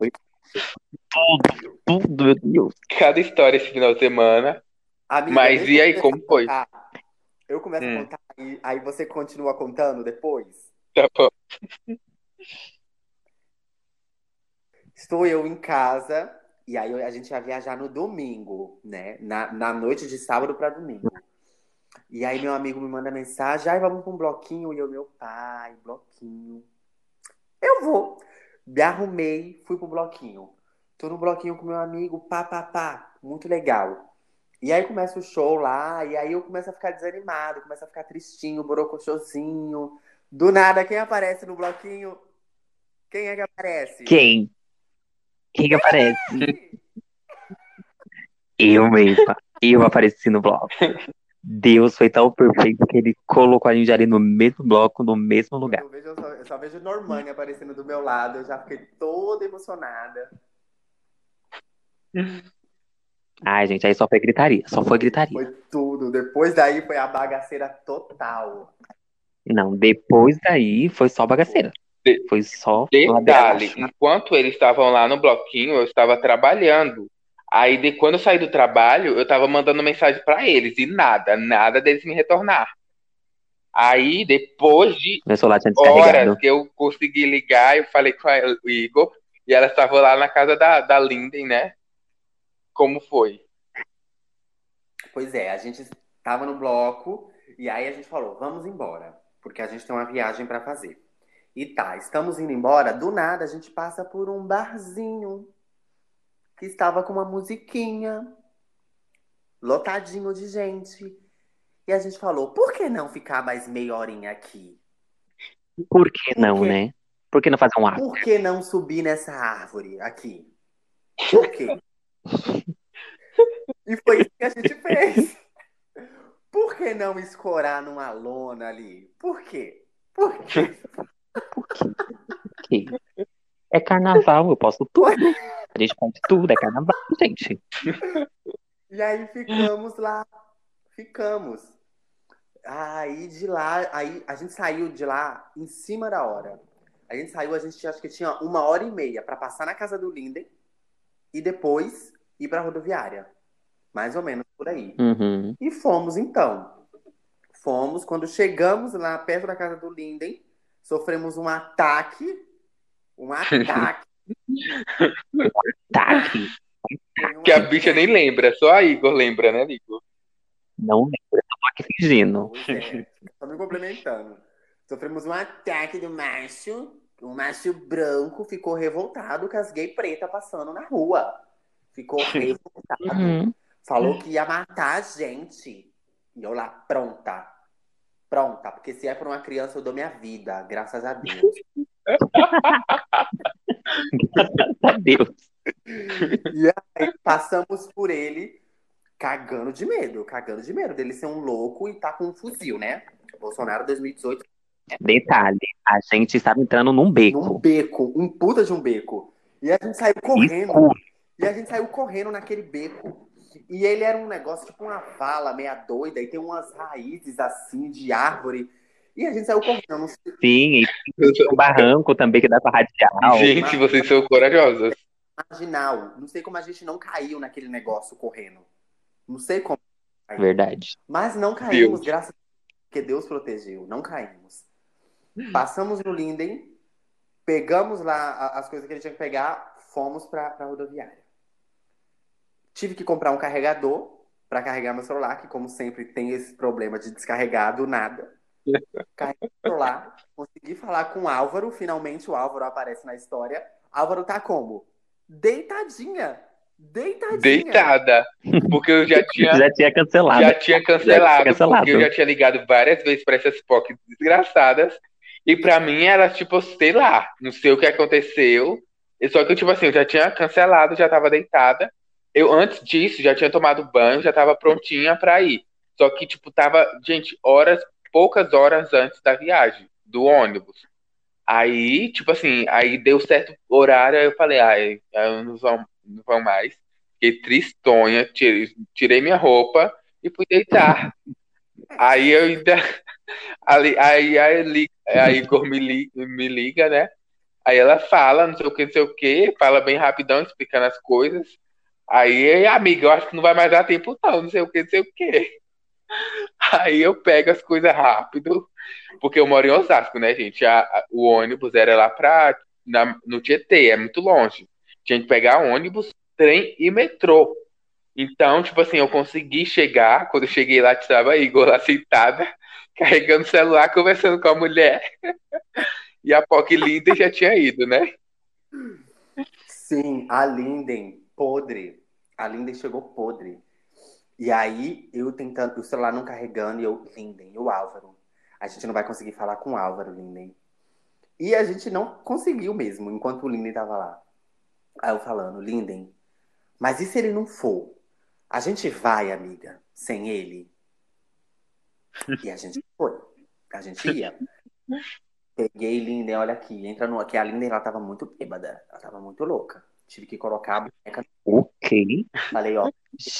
tudo, meu Deus. Cada história esse final de semana. Amiga, Mas e aí, como foi? contar. Eu começo Hum. a contar e aí você continua contando depois. Tá bom. Estou eu em casa e aí a gente ia viajar no domingo, né? Na, na noite de sábado para domingo. E aí meu amigo me manda mensagem, ai, vamos para um bloquinho. E eu, meu pai, bloquinho. Eu vou. Me arrumei, fui pro bloquinho. Tô no bloquinho com meu amigo, pá, pá, pá. Muito legal. E aí começa o show lá, e aí eu começo a ficar desanimado, começo a ficar tristinho, borocochosinho. Do nada, quem aparece no bloquinho? Quem é que aparece? Quem? Quem que aparece? Eu mesma. Eu apareci no bloco. Deus foi tão perfeito que ele colocou a gente ali no mesmo bloco, no mesmo lugar. Eu, vejo, eu, só, eu só vejo Normani aparecendo do meu lado, eu já fiquei toda emocionada. Ai, gente, aí só foi gritaria. Só foi gritaria. Foi tudo. Depois daí foi a bagaceira total. Não, depois daí foi só bagaceira. De- Foi só Detalhe, enquanto eles estavam lá no bloquinho, eu estava trabalhando. Aí, de, quando eu saí do trabalho, eu estava mandando mensagem para eles e nada, nada deles me retornar. Aí, depois de Meu celular tinha descarregado. horas que eu consegui ligar, eu falei com a- o Igor e ela estava lá na casa da, da Linden, né? Como foi? Pois é, a gente tava no bloco e aí a gente falou, vamos embora, porque a gente tem uma viagem pra fazer. E tá, estamos indo embora, do nada a gente passa por um barzinho que estava com uma musiquinha, lotadinho de gente. E a gente falou, por que não ficar mais meia horinha aqui? Por que não, Por né? Por que não fazer um ato? Por que não subir nessa árvore aqui? Por quê? E foi isso que a gente fez. Por que não escorar numa lona ali? Por quê? Por quê? Por quê? Por quê? É carnaval, eu posso tudo. A gente pode tudo, é carnaval, gente. E aí ficamos lá. Ficamos. Aí de lá, aí a gente saiu de lá em cima da hora. A gente saiu, a gente acho que tinha uma hora e meia pra passar na casa do Linden e depois ir pra rodoviária. Mais ou menos por aí. Uhum. E fomos então. Fomos, quando chegamos lá perto da casa do Linden, sofremos um ataque. Um ataque. Um Que a ataque. bicha nem lembra, só a Igor lembra, né, Igor? Não lembro, eu tô aqui fingindo. É, só me complementando. Sofremos um ataque do macho. O macho branco ficou revoltado com as gay preta passando na rua. Ficou revoltado. Uhum. Falou que ia matar a gente. E eu lá, pronta. Pronta, porque se é por uma criança, eu dou minha vida, graças a Deus. Adeus. E aí passamos por ele cagando de medo, cagando de medo dele ser um louco e tá com um fuzil, né? Bolsonaro 2018, Detalhe, a gente estava entrando num num beco. beco, um puta de um beco. E a gente saiu correndo. E a gente saiu correndo naquele beco. E ele era um negócio tipo uma vala meia doida e tem umas raízes assim de árvore. E a gente saiu correndo. Sim, e um barranco também que dá pra radial. Gente, vocês são corajosas. marginal. Não sei como a gente não caiu naquele negócio correndo. Não sei como. Verdade. Mas não caímos, Deus. graças a Deus, porque Deus protegeu. Não caímos. Passamos no Linden, pegamos lá a- as coisas que ele tinha que pegar, fomos pra, pra rodoviária. Tive que comprar um carregador pra carregar meu celular, que como sempre tem esse problema de descarregar do nada. Carreguei o celular, consegui falar com o Álvaro, finalmente o Álvaro aparece na história. Álvaro tá como? Deitadinha. Deitadinha. Deitada. Porque eu já tinha, Já tinha cancelado. já tinha cancelado, cancelado. porque eu já tinha ligado várias vezes pra essas POC desgraçadas. E pra mim era tipo, sei lá, não sei o que aconteceu. Só que, tipo assim, eu já tinha cancelado, já tava deitada. Eu, antes disso, já tinha tomado banho, já tava prontinha pra ir. Só que, tipo, tava, gente, horas, poucas horas antes da viagem, do ônibus. Aí, tipo assim, aí deu certo horário, aí eu falei, ai, eu não vão, não vão mais. Fiquei tristonha, tirei, tirei minha roupa e fui deitar. Aí eu ainda. Aí aí, li- aí Igor me, li- me liga, né? Aí ela fala, não sei o que, não sei o que, fala bem rapidão, explicando as coisas. Aí, amiga, eu acho que não vai mais dar tempo, não, não sei o que, não sei o que. Aí eu pego as coisas rápido, porque eu moro em Osasco, né, gente? A- a- o ônibus era lá pra, na, no Tietê, é muito longe. Tinha que pegar ônibus, trem e metrô. Então, tipo assim, eu consegui chegar, quando eu cheguei lá, estava Igor lá sentada, carregando o celular, conversando com a mulher. E a POC linda já tinha ido, né? Sim, a Linden, podre. A Linden chegou podre. E aí, eu tentando, o celular não carregando, e eu, Linden, e o Álvaro. A gente não vai conseguir falar com o Álvaro, Linden. E a gente não conseguiu mesmo, enquanto o Linden tava lá. Aí eu falando, Linden, mas e se ele não for? A gente vai, amiga, sem ele? E a gente foi. A gente ia. Peguei Linden, olha aqui, entra no. Que a Linden ela tava muito bêbada. Ela tava muito louca. Tive que colocar a boneca. O quê? Falei, ó,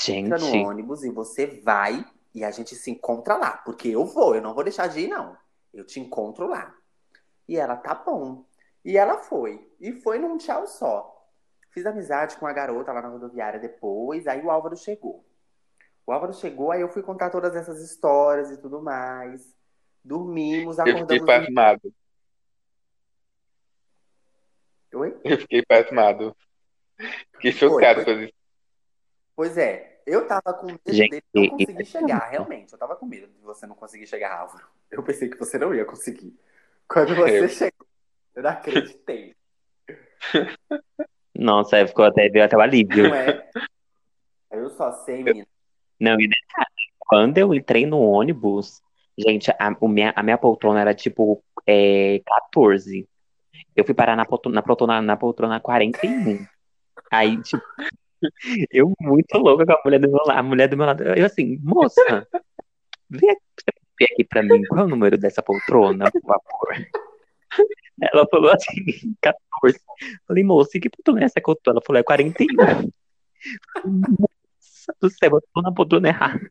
entra no Gente, ônibus e você vai e a gente se encontra lá. Porque eu vou, eu não vou deixar de ir, não. Eu te encontro lá. E ela, tá bom. E ela foi. E foi num tchau só. Fiz amizade com a garota lá na rodoviária depois. Aí o Álvaro chegou. O Álvaro chegou, aí eu fui contar todas essas histórias e tudo mais. Dormimos, Eu fiquei acordamos. pasmado. Oi? Eu fiquei pasmado. Fiquei chocado com isso. Pois é, eu tava com medo Gente, dele não conseguir chegar, realmente. Eu tava com medo de você não conseguir chegar, Álvaro. Eu pensei que você não ia conseguir. Quando você Eu. chegou, eu não acreditei. nossa, aí ficou até, deu até o alívio. Não é? Eu só sei, menina. Não, e detalhe, quando eu entrei no ônibus, gente, a, o minha, a minha poltrona era tipo é, 14. Eu fui parar na, poltrona, na, poltrona, na poltrona 41. Aí, tipo, eu muito louca com a mulher do meu lado. A mulher do meu lado, eu assim, moça, vem aqui, aqui pra mim, qual é o número dessa poltrona, por favor? Ela falou assim, 14. Falei, moça, que poltrona é essa que eu tô? Ela falou, é 41. Nossa do céu, eu tô na poltrona errada.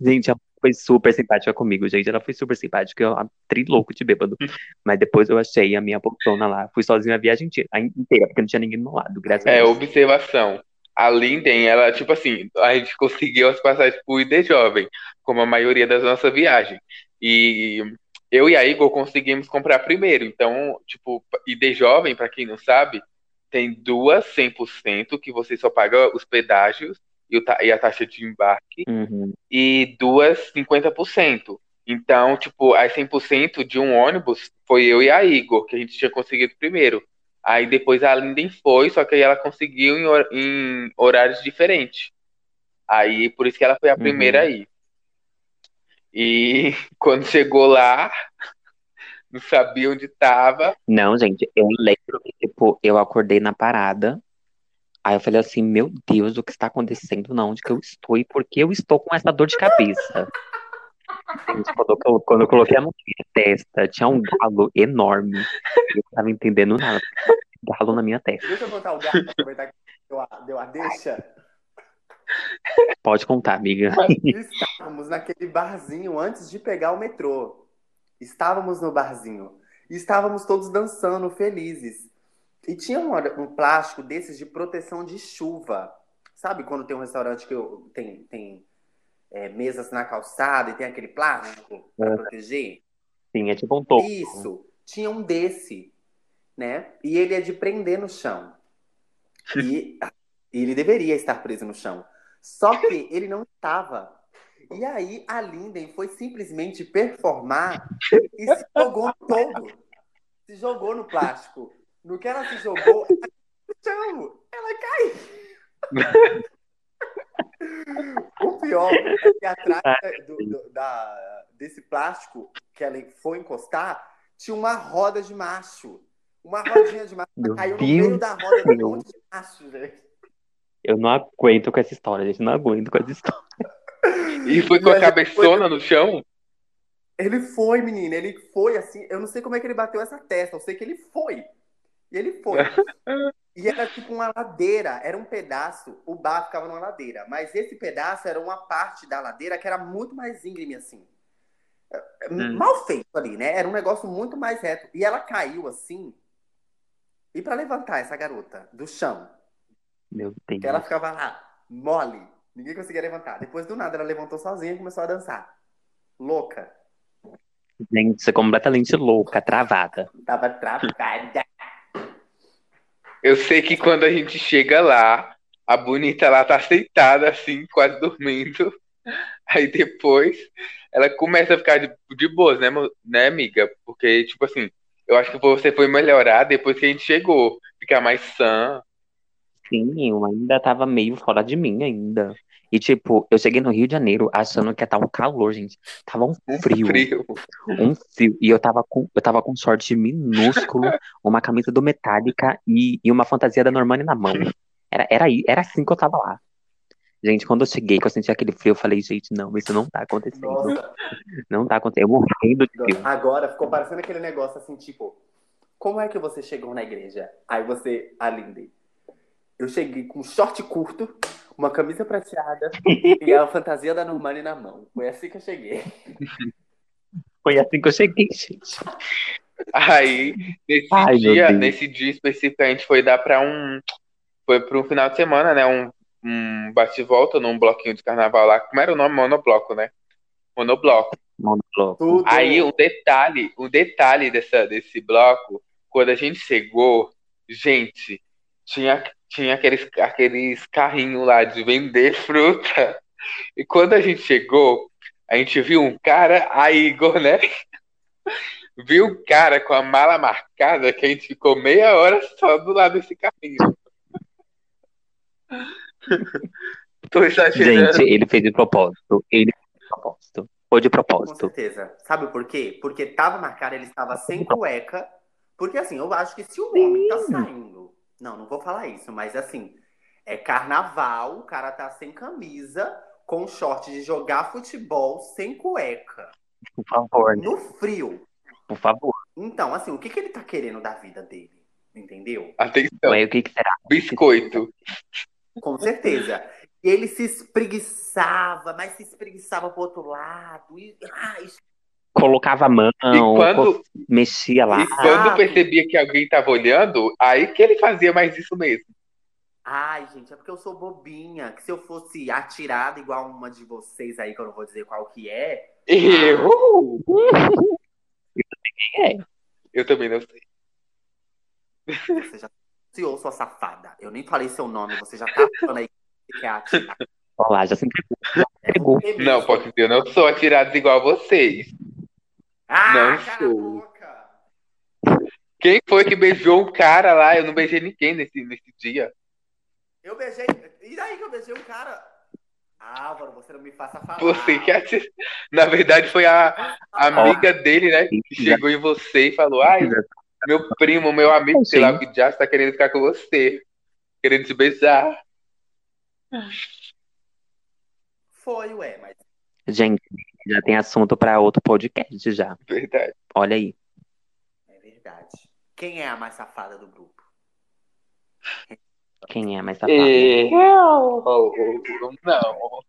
Gente, ela foi super simpática comigo, gente. Ela foi super simpática, eu tri louco de bêbado. Mas depois eu achei a minha poltrona lá. Fui sozinha a viagem inteira, a inteira, porque não tinha ninguém do meu lado, graças a É, Deus. observação. A Linden, ela, tipo assim, a gente conseguiu as passagens pro ID Jovem, como a maioria das nossas viagens. E eu e a Igor conseguimos comprar primeiro. Então, tipo, ID Jovem, pra quem não sabe, tem duas 100% que você só paga os pedágios e, a taxa de embarque, Uhum. e duas 50%. Então, tipo, as 100% de um ônibus foi eu e a Igor, que a gente tinha conseguido primeiro. Aí depois a Linden foi, só que aí ela conseguiu em, hor- em horários diferentes. Aí por isso que ela foi a Uhum. primeira aí. E quando chegou lá, não sabia onde estava. Não, gente, eu lembro que, tipo, eu acordei na parada. Aí eu falei assim, meu Deus, o que está acontecendo? Não, onde que eu estou e por que eu estou com essa dor de cabeça? Quando, eu, quando eu coloquei a mão na minha testa, tinha um galo enorme. Eu não tava entendendo nada. Galo na minha testa. Deixa eu contar o gato, aproveitar que deu a, deu a deixa. Pode contar, amiga. Estávamos naquele barzinho antes de pegar o metrô. Estávamos no barzinho. E estávamos todos dançando, felizes. E tinha um, um plástico desses de proteção de chuva. Sabe quando tem um restaurante que eu- tem, tem é, mesas na calçada e tem aquele plástico para É. proteger? Sim, é tipo um topo. Isso. Tinha um desse, né? E ele é de prender no chão. E, e ele deveria estar preso no chão. Só que ele não estava. E aí a Linden foi simplesmente performar e se jogou todo. Se jogou no plástico. No que ela se jogou, ela caiu no chão. Ela caiu. O pior é que atrás do- do- da- desse plástico que ela foi encostar, tinha uma roda de macho. Uma rodinha de macho. Ela Meu caiu no Deus meio da roda de um monte de macho, gente. Eu não aguento com essa história, gente. Não aguento com essa história. E foi com a a gente foi- cabeçona no chão. Ele foi, menina, ele foi assim. Eu não sei como é que ele bateu essa testa, eu sei que ele foi. E ele foi. E era tipo uma ladeira, era um pedaço, o bar ficava numa ladeira, mas esse pedaço era uma parte da ladeira que era muito mais íngreme assim. É, Hum. Mal feito ali, né? Era um negócio muito mais reto. E ela caiu assim. E pra levantar essa garota do chão, Meu Deus. ela ficava lá, mole, ninguém conseguia levantar. Depois do nada ela levantou sozinha e começou a dançar. Louca. Gente, é completamente louca, travada. Tava travada. Eu sei que quando a gente chega lá, a bonita lá tá aceitada, assim, quase dormindo. Aí depois ela começa a ficar de, de boas, né, né, amiga? Porque, tipo assim, eu acho que você foi melhorar depois que a gente chegou. Ficar mais sã. Sim, eu ainda tava meio fora de mim ainda. E, tipo, eu cheguei no Rio de Janeiro achando que ia estar um calor, gente. Tava um Um frio, frio. um frio. E eu tava com, eu tava com um short minúsculo, uma camisa do Metallica e, e uma fantasia da Normani na mão. Era, era, aí- era assim que eu tava lá. Gente, quando eu cheguei, que eu senti aquele frio, eu falei, gente, não, isso não tá acontecendo. Nossa, Não tá acontecendo. Eu morrendo de frio. agora ficou parecendo aquele negócio assim, tipo, como é que você chegou na igreja? Aí você, a Lindy, eu cheguei com short curto, uma camisa prateada e a fantasia da Normani na mão. Foi assim que eu cheguei. Foi assim que eu cheguei, gente. Aí, nesse Ai, dia, nesse dia específico, a gente foi dar pra um. Foi pra um final de semana, né? Um, um bate-volta num bloquinho de carnaval lá. Como era o nome? Monobloco, né? Monobloco. Monobloco. Tudo. Aí um detalhe, um detalhe dessa, desse bloco, quando a gente chegou, gente, tinha, tinha aqueles, aqueles carrinhos lá de vender fruta. E quando a gente chegou, a gente viu um cara, aí Igor, né? Viu um cara com a mala marcada que a gente ficou meia hora só do lado desse carrinho. Tô exagerando. Gente, ele fez de propósito. Ele fez de propósito. Foi de Com propósito. certeza. Sabe por quê? Porque tava marcado, ele estava sem cueca. Porque assim, eu acho que se o homem tá saindo. Não, não vou falar isso, mas assim, é carnaval, o cara tá sem camisa, com short de jogar futebol, sem cueca. Por favor, né? No frio. por favor. Então, assim, o que, que ele tá querendo da vida dele? Entendeu? Atenção, Aí o que, que será? biscoito. Com certeza. E ele se espreguiçava, mas se espreguiçava pro outro lado. E, ai, Colocava a mão, E quando, mexia lá. e quando percebia que alguém tava olhando, aí que ele fazia mais isso mesmo. Ai, gente, é porque eu sou bobinha. Que se eu fosse atirada igual uma de vocês aí, que eu não vou dizer qual que é. Eu, É. eu também não sei. Você já anunciou, sua safada. Eu nem falei seu nome, você já tá falando aí que é atirar. Olha lá, já se entregou. Já É. Não, pode dizer, eu não sou atirado igual a vocês. Ah, não sou. boca. Quem foi que beijou um cara lá? Eu não beijei ninguém nesse, nesse dia. Eu beijei. E daí que eu beijei um cara? Álvaro, você não me faça falar. Você que atirou. Na verdade, foi a, a amiga dele, né? Que chegou em você e falou: Ai, meu primo, meu amigo, sei lá o que já está querendo ficar com você. Querendo te beijar. Foi, ué, mas Gente, já tem assunto pra outro podcast já. Verdade. Olha aí. é verdade. Quem é a mais safada do grupo? Quem é mais safado? Eu. Não.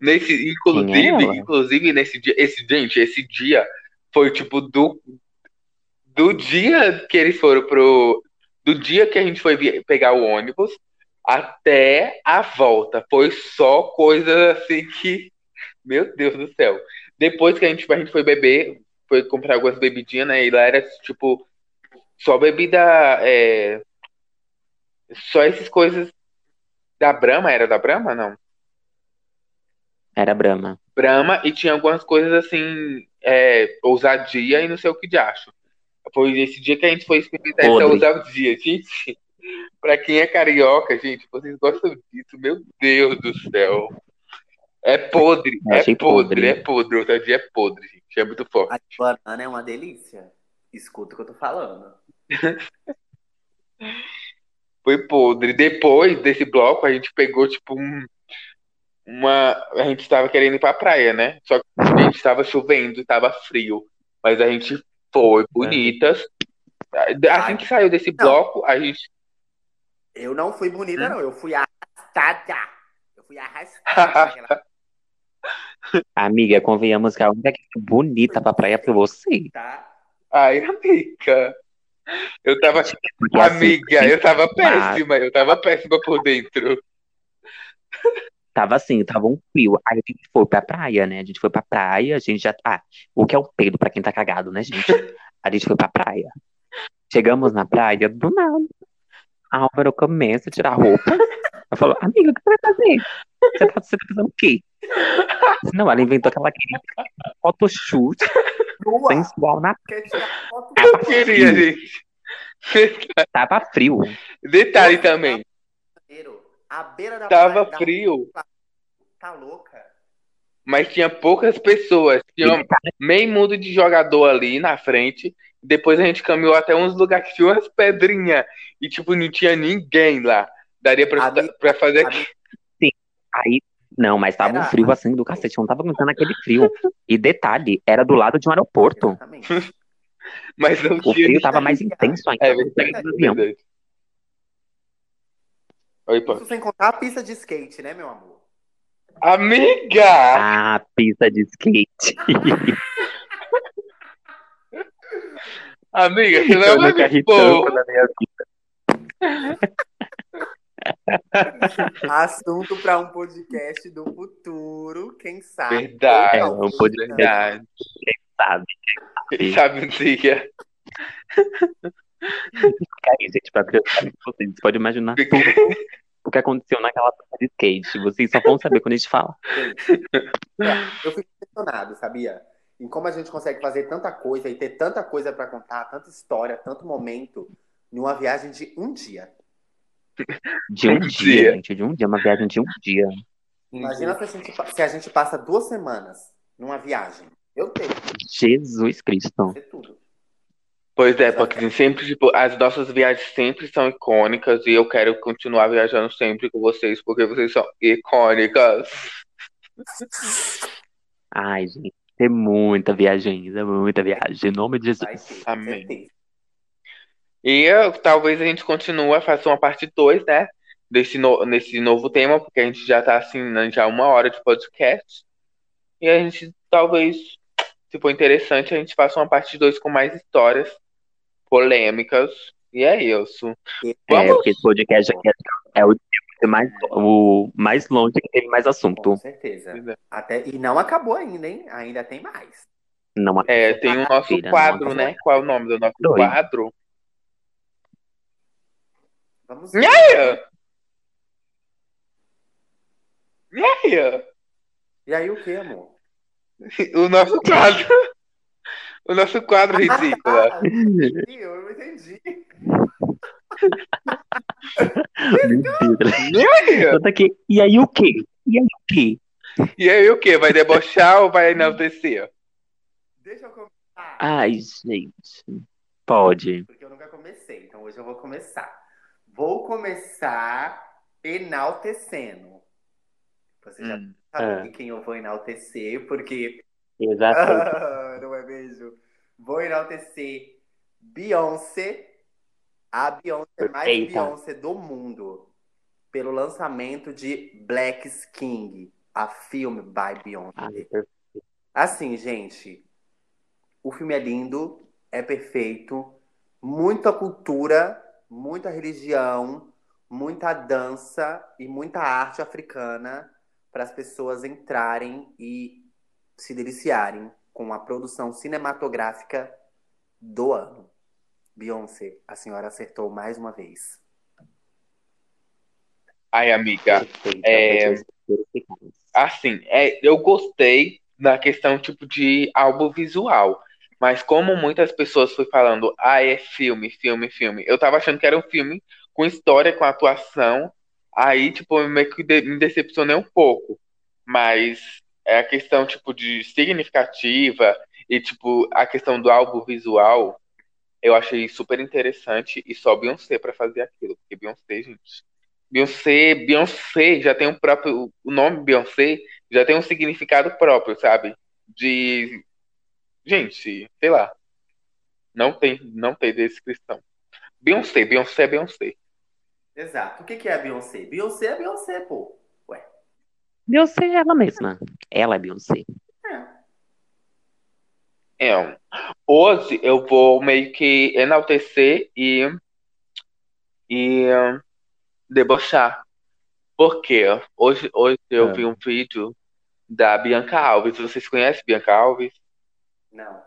Nesse, inclusive, é inclusive nesse dia, esse gente, esse dia foi tipo do do dia que eles foram pro do dia que a gente foi pegar o ônibus até a volta. Foi só coisa assim que meu Deus do céu. Depois que a gente, a gente foi beber, foi comprar algumas bebidinhas, né? E lá era tipo só bebida é, só essas coisas da Brahma, era da Brahma? Não. Era Brahma. Brahma e tinha algumas coisas assim, é, ousadia e não sei o que de acho. Foi esse dia que a gente foi experimentar essa Podre. ousadia, gente. Pra quem é carioca, gente, vocês gostam disso, meu Deus do céu. É podre, Eu é achei podre, podre. é podre. Ousadia é podre, gente. É muito forte. A de banana é uma delícia. Escuta o que eu tô falando. Foi podre. Depois desse bloco, a gente pegou, tipo, um, uma. A gente tava querendo ir pra praia, né? Só que a gente tava chovendo, tava frio. Mas a gente foi bonitas. Assim que saiu desse bloco, a gente. Eu não fui bonita, Hum? não. Eu fui arrastada. Eu fui arrastada. Amiga, convenhamos que a única que foi bonita pra praia foi você. tá? Ai, amiga. Eu tava. Porque, assim, Amiga, eu tava péssima, eu tava péssima por dentro. Tava assim, tava um frio. Aí a gente foi pra praia, né? A gente foi pra praia, a gente já. Ah, o que é o peido pra quem tá cagado, né, gente? A gente foi pra praia. Chegamos na praia, do nada. A Álvaro começa a tirar a roupa. Eu falo, amiga, o que você vai fazer? Você tá, você tá fazendo o quê? Não, ela inventou aquela aquele photoshoot sensual na Quer tirar foto Eu queria, gente. tava frio. Detalhe também, A beira da tava praia da- frio, Tá louca? mas tinha poucas pessoas. Tinha meio mundo de jogador ali na frente. Depois a gente caminhou até uns lugares que tinha umas pedrinhas. E, tipo, não tinha ninguém lá. Daria pra, pra fazer. amiga, Aí, não, mas tava um Era- frio assim do cacete, não tava aguentando aquele frio. E detalhe, era do lado de um aeroporto. Exatamente. Mas não O tinha. frio tava mais intenso ainda. É verdade, do avião. Oi, pô. Isso sem contar a pista de skate, né, meu amor? Amiga! Ah, pista de skate. Amiga, você não pôr. tanto na minha vida. Assunto para um podcast do futuro, quem sabe? Verdade. É, um podcast. Verdade. Sabe? Quem sabe um dia. Fica aí, gente, pra vocês. Você pode imaginar tudo o que aconteceu naquela pista de skate. Vocês só vão saber quando a gente fala. É, eu fico impressionado, sabia? Em como a gente consegue fazer tanta coisa e ter tanta coisa para contar, tanta história, tanto momento, numa viagem de um dia. De um Um dia, dia. gente. De um dia, uma viagem de um dia. Imagina se a, gente, se a gente passa duas semanas numa viagem. Eu tenho, Jesus Cristo. Pois é, porque sempre, tipo, as nossas viagens sempre são icônicas e eu quero continuar viajando sempre com vocês, porque vocês são icônicas. Ai, gente. Tem muita viagem, é muita viagem. Em nome de Jesus. ter, Amém. E eu- talvez a gente continue, faça uma parte 2, né? Desse no, nesse novo tema, porque a gente já tá assim, né, já uma hora de podcast. E a gente talvez, se for interessante, a gente faça uma parte 2 com mais histórias polêmicas. E é isso. É, Vamos? porque esse podcast aqui é, é o, tipo mais, o mais longe que teve mais Com assunto. certeza. Pois é. Até, e não acabou ainda, hein? Ainda tem mais. Não É, tem o nosso Mentira, quadro, né? Qual é o nome do nosso Dois. quadro? Vamos Nhaia! Nhaia! E aí o que, amor? O nosso quadro. O nosso quadro ridículo. Ah, entendi, eu entendi. Mentira. Aqui. E aí o quê? E aí o quê? E aí o quê? Vai debochar ou vai enaltecer? Deixa eu começar. Ai, gente. Pode. Porque eu nunca comecei, então hoje eu vou começar. Vou começar enaltecendo. Você já Hum. sabe quem eu vou enaltecer, porque. Exato. Ah, não é mesmo? Vou enaltecer Beyoncé, a Beyoncé mais Eita. Beyoncé do mundo, pelo lançamento de Black King, a filme by Beyoncé. Ai, perfeito. Assim, gente, o filme é lindo, é perfeito, muita cultura, muita religião, muita dança e muita arte africana para as pessoas entrarem e se deliciarem com a produção cinematográfica do ano. Beyoncé, a senhora acertou mais uma vez. Ai, amiga. Perfeito. É. Assim, é, eu gostei da questão tipo de álbum visual. Mas como muitas pessoas foi falando, ah, é filme, filme, filme. Eu tava achando que era um filme com história, com atuação. Aí, tipo, eu meio que de- me decepcionei um pouco. Mas é a questão, tipo, de significativa e, tipo, a questão do álbum visual, eu achei super interessante e só Beyoncé pra fazer aquilo. Porque Beyoncé, gente. Beyoncé, Beyoncé já tem um próprio. O nome Beyoncé já tem um significado próprio, sabe? De. Gente, sei lá. Não tem, não tem descrição. Beyoncé, Beyoncé é Beyoncé. Exato. O que que é a Beyoncé? Beyoncé é Beyoncé, pô. Ué. Beyoncé é ela mesma. Ela é Beyoncé. É. Hoje eu vou meio que enaltecer e. e debochar. Porque hoje, hoje eu Ah. vi um vídeo da Bianca Alves. Vocês conhecem Bianca Alves? Não.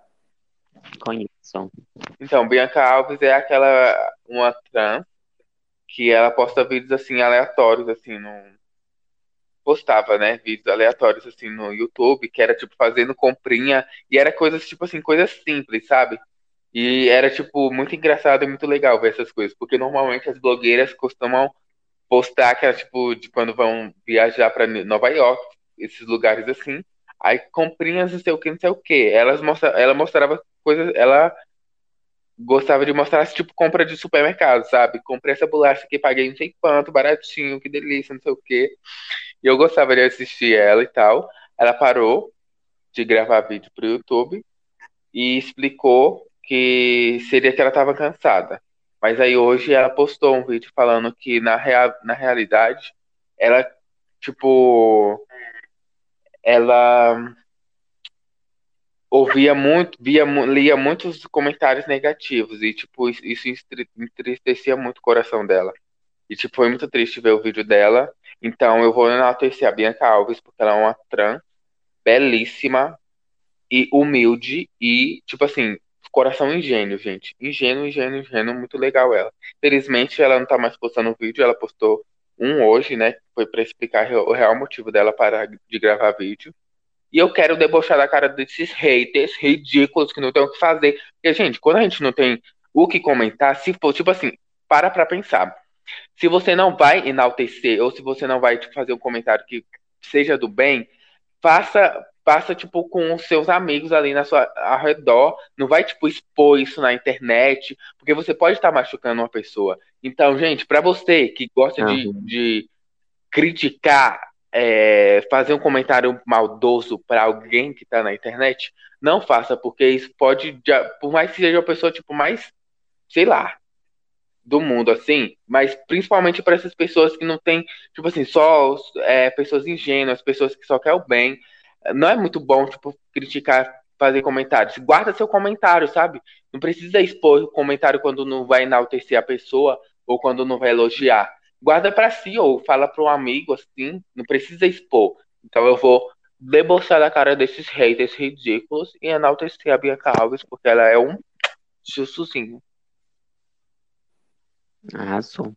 Conheço. Então, Bianca Alves é aquela uma trans que ela posta vídeos assim aleatórios assim no postava, né, vídeos aleatórios assim no YouTube, que era tipo fazendo comprinha e era coisas tipo assim, coisas simples, sabe? E era tipo muito engraçado e muito legal ver essas coisas, porque normalmente as blogueiras costumam postar que tipo de quando vão viajar para Nova York, esses lugares assim, aí comprinhas não sei o que, não sei o que. Elas mostra, ela mostrava coisas, ela gostava de mostrar tipo compra de supermercado, sabe? Comprei essa bolacha aqui, paguei não sei quanto, baratinho, que delícia, não sei o quê. E eu gostava de assistir ela e tal. Ela parou de gravar vídeo pro YouTube e explicou que seria que ela estava cansada. Mas aí hoje ela postou um vídeo falando que na, real, na realidade ela, tipo, ela ouvia muito, via, lia muitos comentários negativos e, tipo, isso entristecia muito o coração dela. E, tipo, foi muito triste ver o vídeo dela. Então, eu vou enaltecer a Bianca Alves, porque ela é uma trans belíssima e humilde e, tipo assim, coração ingênuo, gente. Ingênuo, ingênuo, ingênuo, muito legal ela. Felizmente, ela não tá mais postando vídeo, ela postou um hoje, né? Foi para explicar o real motivo dela parar de gravar vídeo. E eu quero debochar da cara desses haters ridículos que não tem o que fazer. Porque, gente, quando a gente não tem o que comentar, se for, tipo assim, para pra pensar. Se você não vai enaltecer, ou se você não vai tipo, fazer um comentário que seja do bem, faça, faça tipo com os seus amigos ali na sua ao redor, não vai tipo expor isso na internet, porque você pode estar machucando uma pessoa. Então, gente, para você que gosta uhum. de, de criticar é, fazer um comentário maldoso para alguém que está na internet, não faça, porque isso pode, por mais que seja uma pessoa, tipo, mais, sei lá, do mundo, assim, mas principalmente para essas pessoas que não tem, tipo assim, só é, pessoas ingênuas, pessoas que só querem o bem, não é muito bom, tipo, criticar, fazer comentários. Guarda seu comentário, sabe? Não precisa expor o comentário quando não vai enaltecer a pessoa ou quando não vai elogiar guarda para si ou fala para um amigo assim, não precisa expor. Então eu vou debochar da cara desses haters ridículos e enaltecer a Bianca Alves, porque ela é um jussozinho. Arrasou.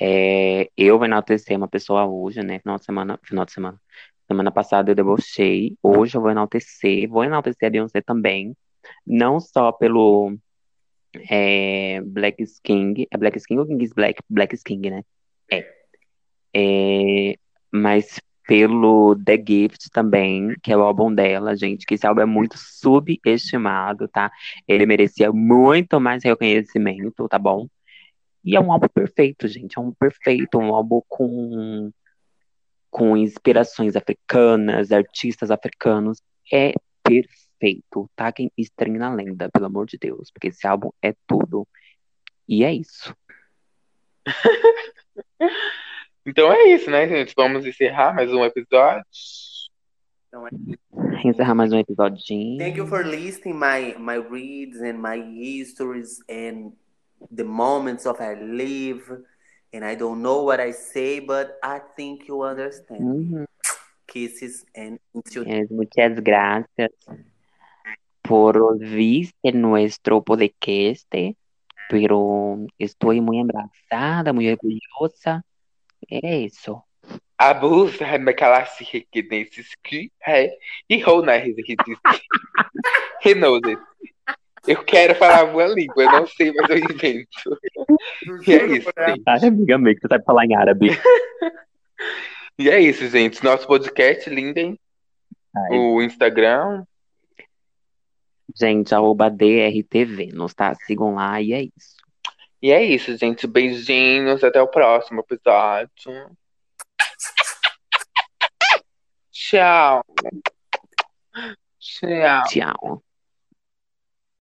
É, eu vou enaltecer uma pessoa hoje, né? Final de semana, final de semana. Semana passada eu debochei, hoje eu vou enaltecer, vou enaltecer a Beyoncé também, não só pelo é Black King. É Black King ou King's Black? Black King, né? É. é. Mas pelo The Gift também, que é o álbum dela, gente, que esse álbum é muito subestimado, tá? Ele merecia muito mais reconhecimento, tá bom? E é um álbum perfeito, gente. É um perfeito, um álbum com, com inspirações africanas, artistas africanos. É perfeito perfeito. Taquem Estranho na Lenda, pelo amor de Deus, porque esse álbum é tudo. E é isso. então é isso, né, gente? Vamos encerrar mais um episódio. Então é Encerrar mais um episódio. Thank you for listening my my reads and my histories and the moments of I live. And I don't know what I say, but I think you understand. Uhum. Kisses and muchas gracias. por viste nuestro podcast, pero estoy muy embarazada, muy orgullosa. É isso. Abusa, Mecalasse Requedenses que é. E Ronar Renouses. Eu quero falar uma língua, eu não sei, mas eu invento. E é isso. Ai, amiga minha, que você sabe falar em árabe. e é isso, gente. Nosso podcast, Linden. Ai. O Instagram, Gente, arroba DRTV, nos tá? Sigam lá e é isso. E é isso, gente. Beijinhos, até o próximo episódio. Tchau. Tchau. Tchau.